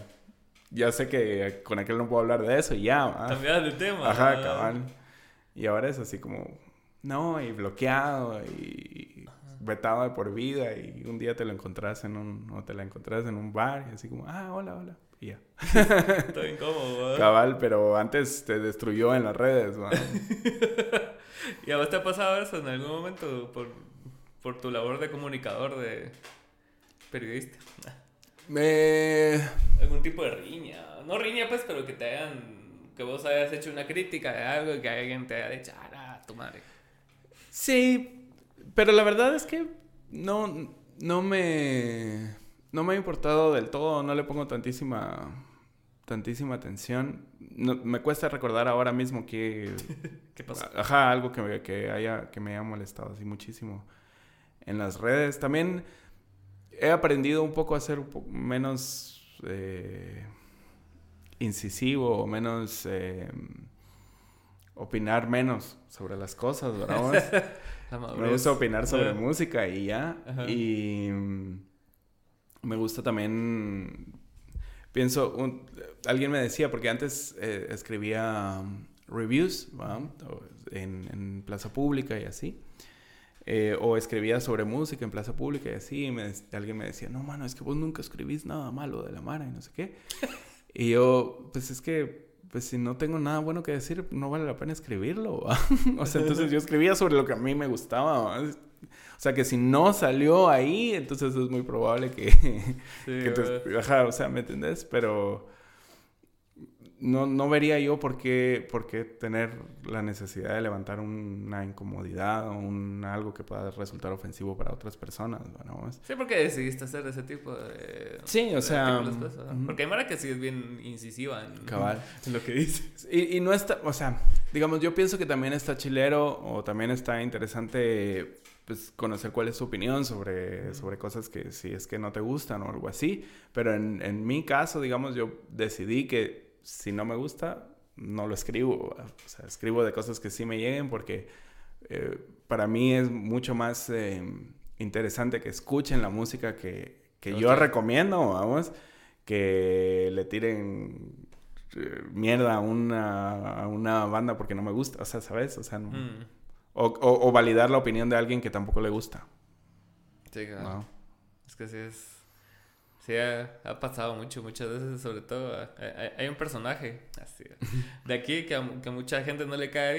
ya sé que con aquel no puedo hablar de eso y ya. Cambiar de tema. Ajá, ¿no? cabal. Y ahora es así como, no, y bloqueado, y vetado de por vida, y un día te lo encontrás en un, o te la encontrás en un bar, y así como, ah, hola, hola, y ya. *laughs* Está incómodo, ¿verdad? Cabal, pero antes te destruyó en las redes, va. *laughs* *laughs* ¿Y a vos te ha pasado eso en algún momento por, por tu labor de comunicador, de periodista? *laughs* Eh, Algún tipo de riña. No riña, pues, pero que te hayan. Que vos hayas hecho una crítica de algo y que alguien te haya dicho, ah, tu madre. Sí, pero la verdad es que no, no me, no me ha importado del todo, no le pongo tantísima, tantísima atención. No- me cuesta recordar ahora mismo que, *laughs* ¿Qué pasó? ajá, algo que, me- que haya, que me haya molestado así muchísimo en las redes. También he aprendido un poco a ser un poco menos eh, incisivo, menos eh, opinar menos sobre las cosas, ¿verdad? *laughs* Me gusta opinar sobre música y ya. Ajá. Y mm, me gusta también. Pienso, un- alguien me decía, porque antes eh, escribía um, reviews en, en plaza pública y así. Eh, o escribía sobre música en plaza pública y así. Y me alguien me decía, no, mano, es que vos nunca escribís nada malo de la Mara y no sé qué. *laughs* y yo, pues es que, pues si no tengo nada bueno que decir, no vale la pena escribirlo. *laughs* o sea, entonces yo escribía sobre lo que a mí me gustaba. ¿va? O sea, que si no salió ahí, entonces es muy probable que... *laughs* Sí, que te- ajá, o sea, ¿me entendés? Pero... no, no vería yo por qué, por qué tener la necesidad de levantar una incomodidad o un, algo que pueda resultar ofensivo para otras personas. Bueno, sí, porque decidiste hacer ese tipo de... Sí, o sea... Pues, porque hay Mara que sí es bien incisiva en, Cabal. *laughs* en lo que dice. Y, y no está, o sea, digamos, yo pienso que también está chilero o también está interesante pues, conocer cuál es su opinión sobre, sobre cosas que si es que no te gustan o algo así. Pero en, en mi caso, digamos, yo decidí que si no me gusta, no lo escribo. O sea, escribo de cosas que sí me lleguen porque eh, para mí es mucho más eh, interesante que escuchen la música que, que yo recomiendo, vamos, que le tiren eh, mierda a una, a una banda porque no me gusta. O sea, ¿sabes? O sea, mm. o, o, validar la opinión de alguien que tampoco le gusta. Sí, claro. Es que sí es Sí, ha, pasado mucho, muchas veces, sobre todo. Hay, un personaje así, de aquí que a, mucha gente no le cae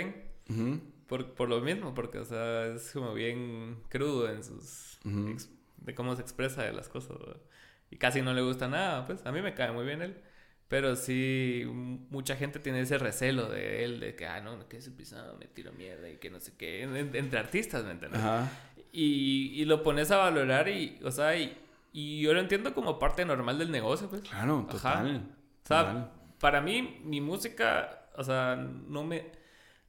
bien por, por, lo mismo, porque, o sea, es como bien crudo en sus. de cómo se expresa de las cosas. Y casi no le gusta nada, pues. A mí me cae muy bien él. Pero sí, mucha gente tiene ese recelo de él, de que, ah, no, que ese pisado me tiro mierda y que no sé qué, entre artistas, ¿me entiendes? Y, y, lo pones a valorar y, o sea, y, y yo lo entiendo como parte normal del negocio, pues. Claro, total. O sea, para mí, mi música, o sea, no me,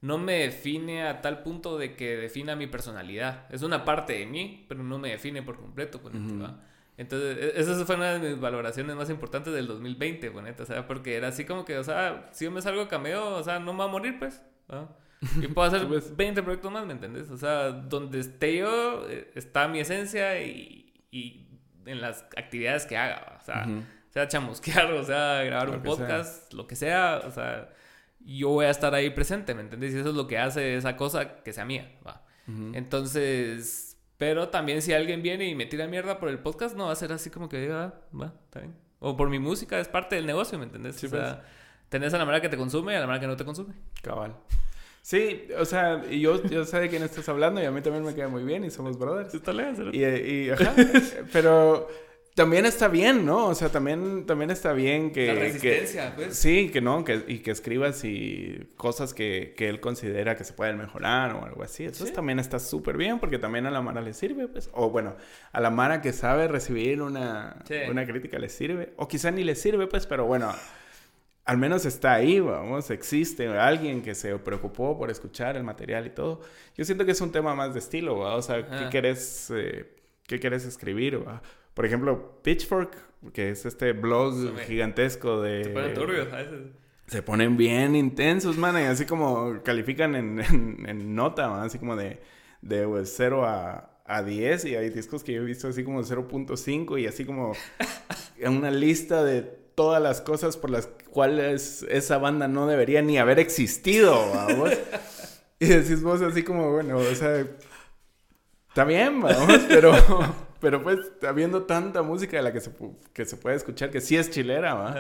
no me define a tal punto de que defina mi personalidad. Es una parte de mí, pero no me define por completo, pues, Entonces, e, esa fue una de mis valoraciones más importantes del 2020, pues, o sea, porque era así como que, o sea, si yo me salgo cameo, o sea, no me va a morir, pues. Y puedo hacer *laughs* 20 proyectos más, ¿me entiendes? O sea, donde esté yo, eh, está mi esencia y, y en las actividades que haga, o sea, sea chamusquear, o sea, grabar un podcast, lo que sea, o sea, yo voy a estar ahí presente, ¿me entiendes? Y eso es lo que hace esa cosa que sea mía, va. Entonces, pero también si alguien viene y me tira mierda por el podcast, no va a ser así como que diga, ah, va, está bien. O por mi música, es parte del negocio, ¿me entiendes? o sea, pues. tenés a la manera que te consume y a la manera que no te consume. Cabal. Sí, o sea, y yo, yo sé de quién estás hablando y a mí también me queda muy bien y somos brothers. Está lejos, y, y, ajá, *laughs* pero también está bien, ¿no? O sea, también, también está bien que... La resistencia, pues. Sí, que no, que, y que escribas y cosas que, que él considera que se pueden mejorar o algo así. Eso también está súper bien porque también a la Mara le sirve, pues. O bueno, a la Mara que sabe recibir una, una crítica le sirve. O quizá ni le sirve, pues, pero bueno al menos está ahí, vamos, existe alguien que se preocupó por escuchar el material y todo. Yo siento que es un tema más de estilo, ¿va? o sea, ¿qué quieres, eh, qué quieres escribir? ¿va? Por ejemplo, Pitchfork, que es este blog gigantesco de... Se ponen turbios a Se ponen bien intensos, man, y así como califican en, *laughs* en, nota, así como de, de 0 pues, a, a 10 y hay discos que yo he visto así como 0.5 y así como *laughs* una lista de todas las cosas por las cuales esa banda no debería ni haber existido, vamos. *laughs* y decís vos así como, bueno, o sea, está bien, vamos, pero, *laughs* pero pues habiendo tanta música de la que se, que se puede escuchar, que sí es chilera, ¿va?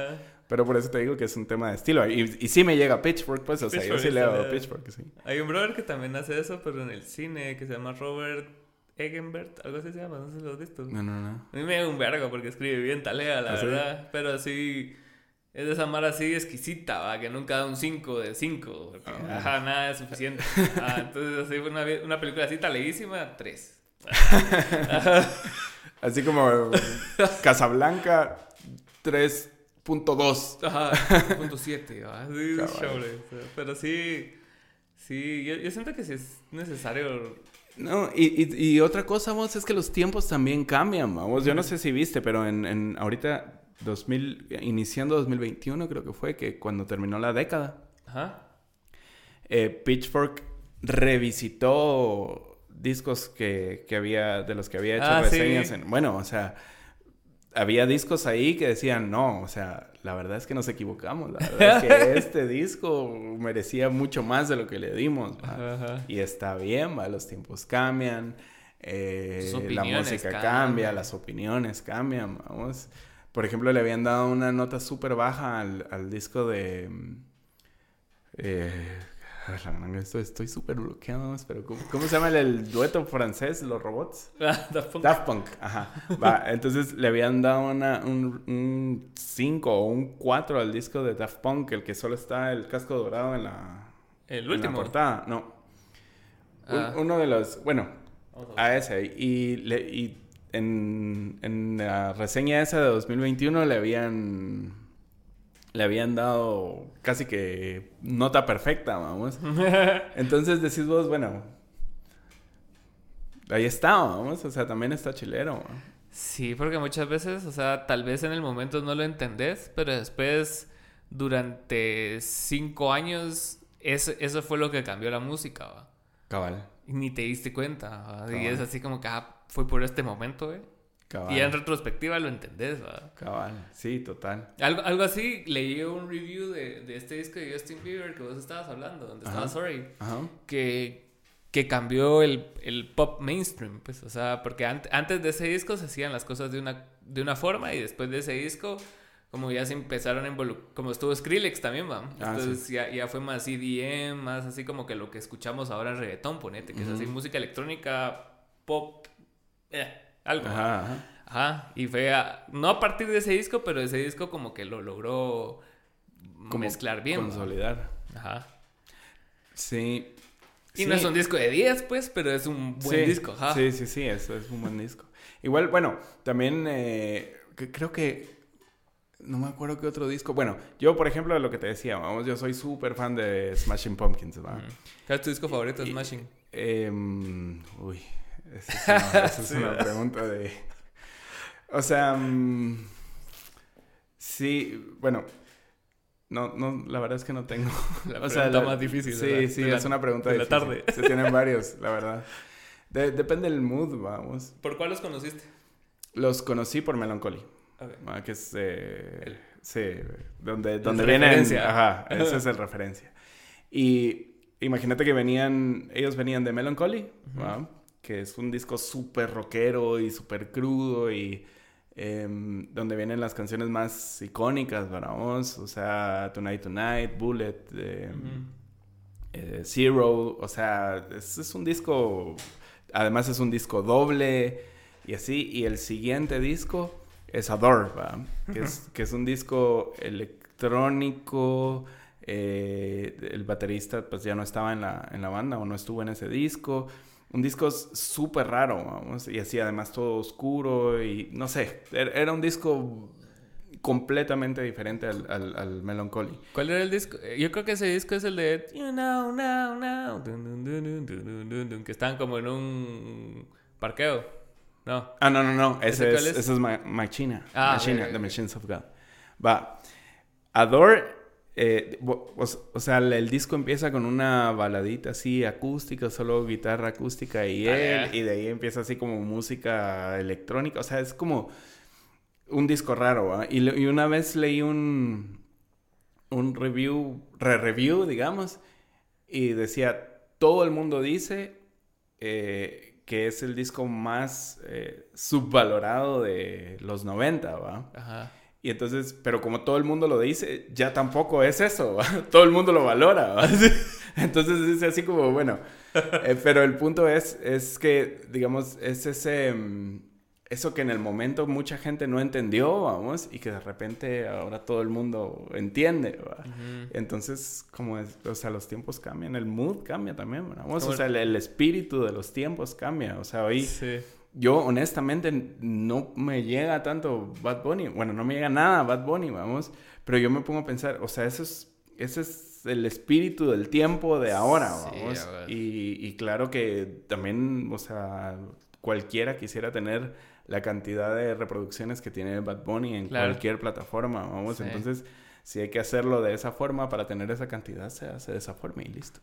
Pero por eso te digo que es un tema de estilo. Y, y sí me llega Pitchfork, pues, o sea, yo sí leo Pitchfork, sí. Hay un brother que también hace eso, pero en el cine, que se llama Robert Egenbert, algo así se llama, no sé si lo has visto. No, no, no. A mí me da un vergo porque escribe bien talea, la ¿Ah, verdad. Pero sí, es de esa mara así exquisita, ¿va? que nunca da un 5 de 5. Ah. Ajá, nada es suficiente. Ah, entonces, así fue una, una película así taleísima, 3. *laughs* así como Casablanca, 3.2. Ajá, 3.7. Sí, Pero sí, sí, yo, yo siento que sí es necesario no, y, y, otra cosa, vamos, es que los tiempos también cambian, vamos. Yo no sé si viste, pero en, en ahorita 2000, iniciando 2021 creo que fue, que cuando terminó la década, Ajá. Eh, Pitchfork revisitó discos que, que, había, de los que había hecho ah, reseñas. En, bueno, o sea, había discos ahí que decían, no, o sea, la verdad es que nos equivocamos. La verdad es que *laughs* este disco merecía mucho más de lo que le dimos. Y está bien, ¿va? los tiempos cambian, eh, la música cambia, las opiniones cambian. Vamos. Por ejemplo, le habían dado una nota súper baja al, disco de... Eh, *laughs* Estoy, estoy súper bloqueado, pero ¿cómo, ¿cómo, se llama el, el, dueto francés, los robots? *laughs* Ah, Daft Punk. Daft Punk, ajá. Va, entonces le habían dado una, un 5 o un 4 al disco de Daft Punk, el que solo está el casco dorado en la, el en la portada. No. Ah. Un- uno de los, bueno, a ese. Y, le, y en, en la reseña esa de 2021 le habían le habían dado casi que nota perfecta, vamos. *laughs* Entonces decís vos, bueno, ahí está, vamos, o sea, también está chilero. Sí, porque muchas veces, o sea, tal vez en el momento no lo entendés, pero después, durante cinco años, eso, eso fue lo que cambió la música, ¿va? Cabal, Y ni te diste cuenta, ¿va? Y es así como que, ah, fue por este momento, ¿eh? Cabal. Y en retrospectiva lo entendés, ¿va? Cabal, sí, total. Algo, algo así, leí un review de, de este disco de Justin Bieber que vos estabas hablando, donde estaba. Sorry, Ajá. que, que cambió el, el pop mainstream, pues, o sea, porque ant- antes de ese disco se hacían las cosas de una, de una forma y después de ese disco, como ya se empezaron a involucrar, como estuvo Skrillex también, va. Ah, Entonces ya, ya fue más EDM, más así como que lo que escuchamos ahora en reggaetón, ponete, que es así música electrónica, pop, eh, algo. Ajá, ajá. Ajá, y fue a- no a partir de ese disco, pero ese disco como que lo logró Como mezclar bien. Consolidar. Ajá. Sí. Y no Sí. es un disco de 10, pues, pero es un buen Sí, disco, ajá. Sí, sí, sí, eso es un buen disco. Igual, bueno, también eh, que- creo que no me acuerdo qué otro disco. Bueno, yo, por ejemplo, lo que te decía, vamos, yo soy súper fan de Smashing Pumpkins, ¿va? ¿Cuál es tu disco favorito, Smashing? Em, uy, esa es una, esa es *laughs* Sí, una pregunta de... O sea, mm, sí, bueno, no, no, la verdad es que no tengo. *laughs* La o sea, la- más difícil. Sí, ¿verdad? sí, De la- es una pregunta de la difícil. tarde. Se tienen *laughs* varios, la verdad. De- depende del mood, vamos. ¿Por cuál los conociste? Los conocí por Melancholy, Ok. ah, que es... eh, El- sí, donde, donde de vienen... referencia. Ajá, esa es el referencia. Y imagínate que venían... Ellos venían de Melancholy, ¿va? Que es un disco súper rockero y súper crudo y... em, donde vienen las canciones más icónicas, vamos, o sea, Tonight Tonight, Bullet, em, eh, Zero, o sea, es, es un disco, además es un disco doble y así, y el siguiente disco es Adore. Que, es, que es un disco electrónico, eh, el baterista pues ya no estaba en la, en la banda o no estuvo en ese disco, un disco súper raro, vamos, y así además todo oscuro y no sé, er, era un disco completamente diferente al, al, al Melancholy. ¿Cuál era el disco? Eh, yo creo que ese disco es el de You Know Now Now, dun, dun, dun, que están como en un parqueo. No. Ah, no, no, no. Ese, ¿Ese es, es? Ese es ma Machina. Ah, Machina. The Machines of God. Va. Adore eh, o, o sea, el, disco empieza con una baladita así acústica, solo guitarra acústica y Ah, él, y de ahí empieza así como música electrónica. O sea, es como un disco raro, le- y una vez leí un, un review, re-review, digamos, y decía, todo el mundo dice eh, que es el disco más eh, subvalorado de los 90, ¿va? Ajá. Y entonces, pero como todo el mundo lo dice, ya tampoco es eso, ¿va? *laughs* Todo el mundo lo valora, ¿va? *laughs* Entonces es así como, bueno, eh, pero el punto es, es que, digamos, es ese, mm, eso que en el momento mucha gente no entendió, vamos, y que de repente ahora todo el mundo entiende, ¿va? Ujú. Entonces, como es, o sea, los tiempos cambian, el mood cambia también, vamos, o sea, el, el espíritu de los tiempos cambia, o sea, hoy Sí. Yo honestamente no me llega tanto Bad Bunny, bueno, no me llega nada Bad Bunny, vamos, pero yo me pongo a pensar, o sea, eso es, ese es el espíritu del tiempo de ahora, Sí, vamos, ver. y, y claro que también, o sea, cualquiera quisiera tener la cantidad de reproducciones que tiene Bad Bunny en Claro. cualquier plataforma, vamos, Sí. entonces, si hay que hacerlo de esa forma para tener esa cantidad, se hace de esa forma y listo.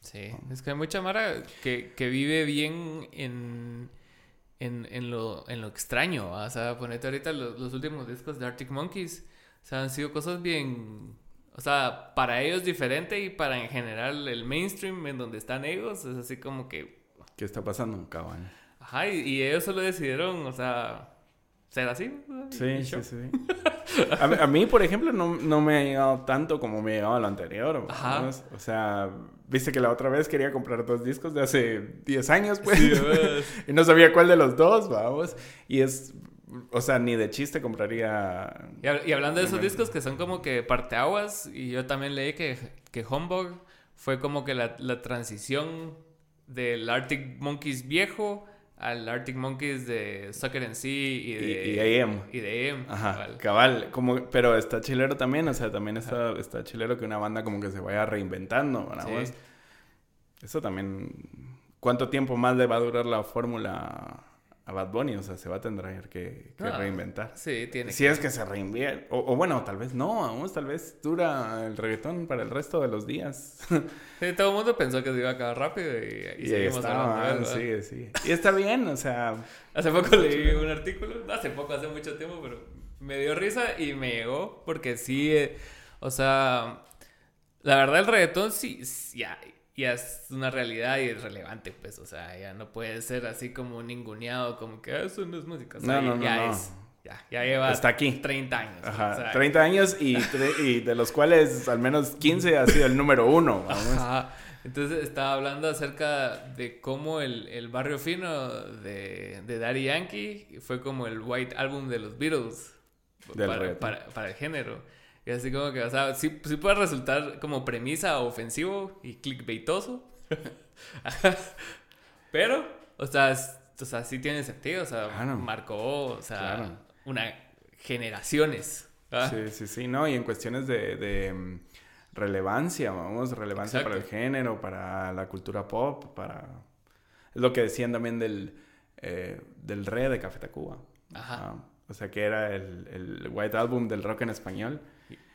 Sí, es que hay mucha Mara que, que vive bien en, en, en, lo, en lo extraño. ¿va? O sea, ponete ahorita los, los últimos discos de Arctic Monkeys. O sea, han sido cosas bien. O sea, para ellos diferente y para en general el mainstream en donde están ellos es así como que. ¿Qué está pasando, cabrón? Ajá, y, y ellos solo decidieron, o sea, ser así. Sí, sí, sí. a, mí, por ejemplo, no, no, me ha llegado tanto como me llegaba lo anterior. Ajá. O sea, viste que la otra vez quería comprar dos discos de hace 10 años, pues. *laughs* y no sabía cuál de los dos, vamos. Y es o sea, ni de chiste compraría. Y, hablando de esos discos que son como que parteaguas, y yo también leí que, que Homburg fue como que la, la transición del Arctic Monkeys viejo al Arctic Monkeys de Sucker and Sea y de, y, y AM. Y de AM. Ajá, cabal. Como, pero está chilero también, o sea, también está, está chilero que una banda como que se vaya reinventando, Sí. Eso también... ¿Cuánto tiempo más le va a durar la fórmula a Bad Bunny, o sea, se va a tener que, ah, reinventar. Sí, tiene Si es que se reinvierte. O, bueno, tal vez no, vamos, tal vez dura el reggaetón para el resto de los días. Sí, todo el mundo pensó que se iba a acabar rápido y, y, seguimos hablando. Sí, sí. Y está bien, o sea. Hace poco leí un artículo, no hace poco, hace mucho tiempo, pero me dio risa y me llegó porque sí, eh, o sea, la verdad el reggaetón sí, ya, ya es una realidad y es relevante, pues, o sea, ya no puede ser así como ninguneado, como que ah, eso no es música. no, no, ya no, es, ya, ya lleva Hasta aquí. 30 años. Ajá, 30 años y, y, de los cuales al menos 15 ha sido el número uno. *laughs* Ajá. Entonces estaba hablando acerca de cómo el, el barrio fino de, de Daddy Yankee fue como el White Album de los Beatles para, para, para el género. Y así como que, o sea, sí, puede resultar como premisa ofensivo y clickbaitoso. *laughs* Pero, o sea, o sea, sí tiene sentido. O sea, marcó, o sea, una generaciones. Sí, sí, sí, no. Y en cuestiones de, de mm, relevancia, vamos, relevancia para el género, para la cultura pop, para... Es lo que decían también del, eh, del rey de Café Tacuba. Ajá. o sea, que era el, el White Album del rock en español.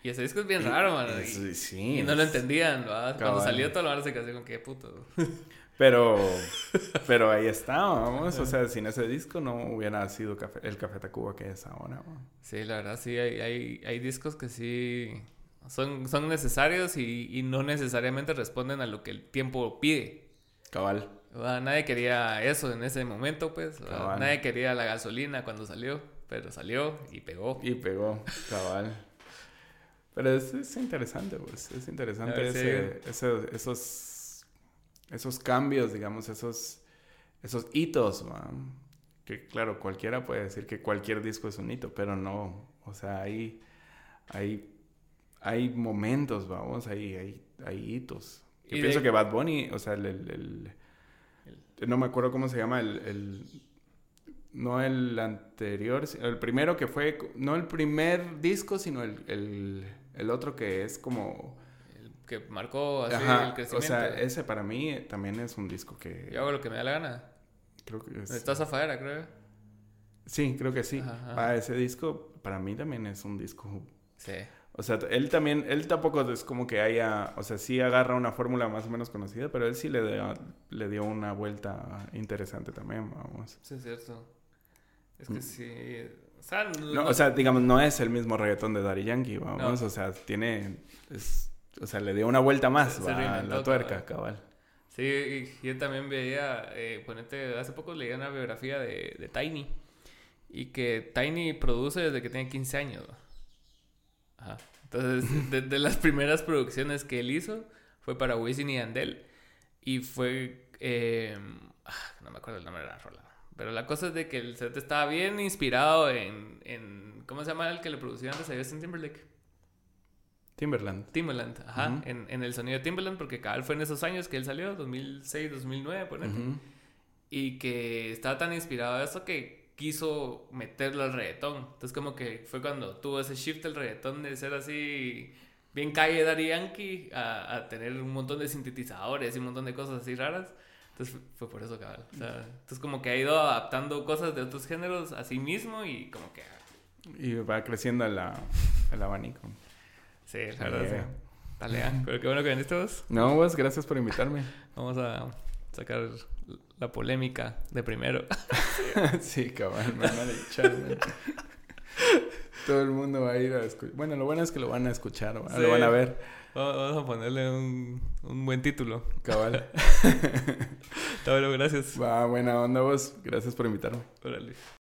Y ese disco es bien raro, man. Y, sí. Y no lo entendían, ¿verdad? Cuando salió todo lo se quedó con qué puto. *laughs* Pero, *laughs* pero ahí está, vamos. O sea, sin ese disco no hubiera sido el Café Tacuba que es ahora. Sí, la verdad, sí. Hay, hay, hay discos que sí son, son necesarios y, y, no necesariamente responden a lo que el tiempo pide. Cabal. Nadie quería eso en ese momento, pues. Nadie quería la gasolina cuando salió, pero salió y pegó. Y pegó, cabal. *laughs* Pero es, interesante, pues. Es interesante ese, esos, esos cambios, digamos, esos, esos hitos, man. Que claro, cualquiera puede decir que cualquier disco es un hito, pero no. O sea, hay, hay, hay momentos, vamos, hay, hay, hay hitos. Yo pienso que Bad Bunny, o sea, el, el, no me acuerdo cómo se llama el, no el anterior, el primero que fue, no el primer disco, sino el, el otro que es como... El que marcó así el crecimiento. O sea, ese para mí también es un disco que... Yo hago lo que me da la gana. Creo que es... Estás afuera, creo. Sí, creo que sí. Ah, ese disco para mí también es un disco... Sí. O sea, él también, él tampoco es como que haya, o sea, sí agarra una fórmula más o menos conocida, pero él sí le dio, le dio una vuelta interesante también, vamos. Sí, es cierto. Es que mm. sí, o sea, no, o sea, digamos, no es el mismo reggaetón de Daddy Yankee, vamos. O sea, tiene. o sea, le dio una vuelta más a la tuerca, cabal. Sí, yo también veía, eh, ponete, hace poco leía una biografía de, de, Tiny. Y que Tiny produce desde que tiene 15 años. Ajá. Entonces, *laughs* de, las primeras producciones que él hizo fue para Wisin y Andel. Y fue. Eh, no me acuerdo el nombre de la rola. Pero la cosa es de que el set estaba bien inspirado en, en ¿cómo se llama el que le producía antes a Justin Timberlake? Timberland. Timberland, ajá, en, en, el sonido de Timberland, porque cada fue en esos años que él salió, 2006, 2009, ponete. Y que estaba tan inspirado de eso que quiso meterlo al reggaetón. Entonces como que fue cuando tuvo ese shift el reggaetón de ser así bien calle Daddy Yankee a, a tener un montón de sintetizadores y un montón de cosas así raras. Entonces fue por eso, cabal. O sea, entonces como que ha ido adaptando cosas de otros géneros a sí mismo y como que... Y va creciendo el, el abanico. Sí, la verdad, sí. Dale, ah, pero qué bueno que viniste vos. No, vos, gracias por invitarme. *laughs* Vamos a sacar la polémica de primero. *laughs* sí, cabal, me van a echar. Todo el mundo va a ir a escuchar. Bueno, lo bueno es que lo van a escuchar, lo van a ver. Vamos a ponerle un, un buen título. Cabal. *laughs* Bueno, gracias. Va, buena onda vos. Gracias por invitarme. Órale.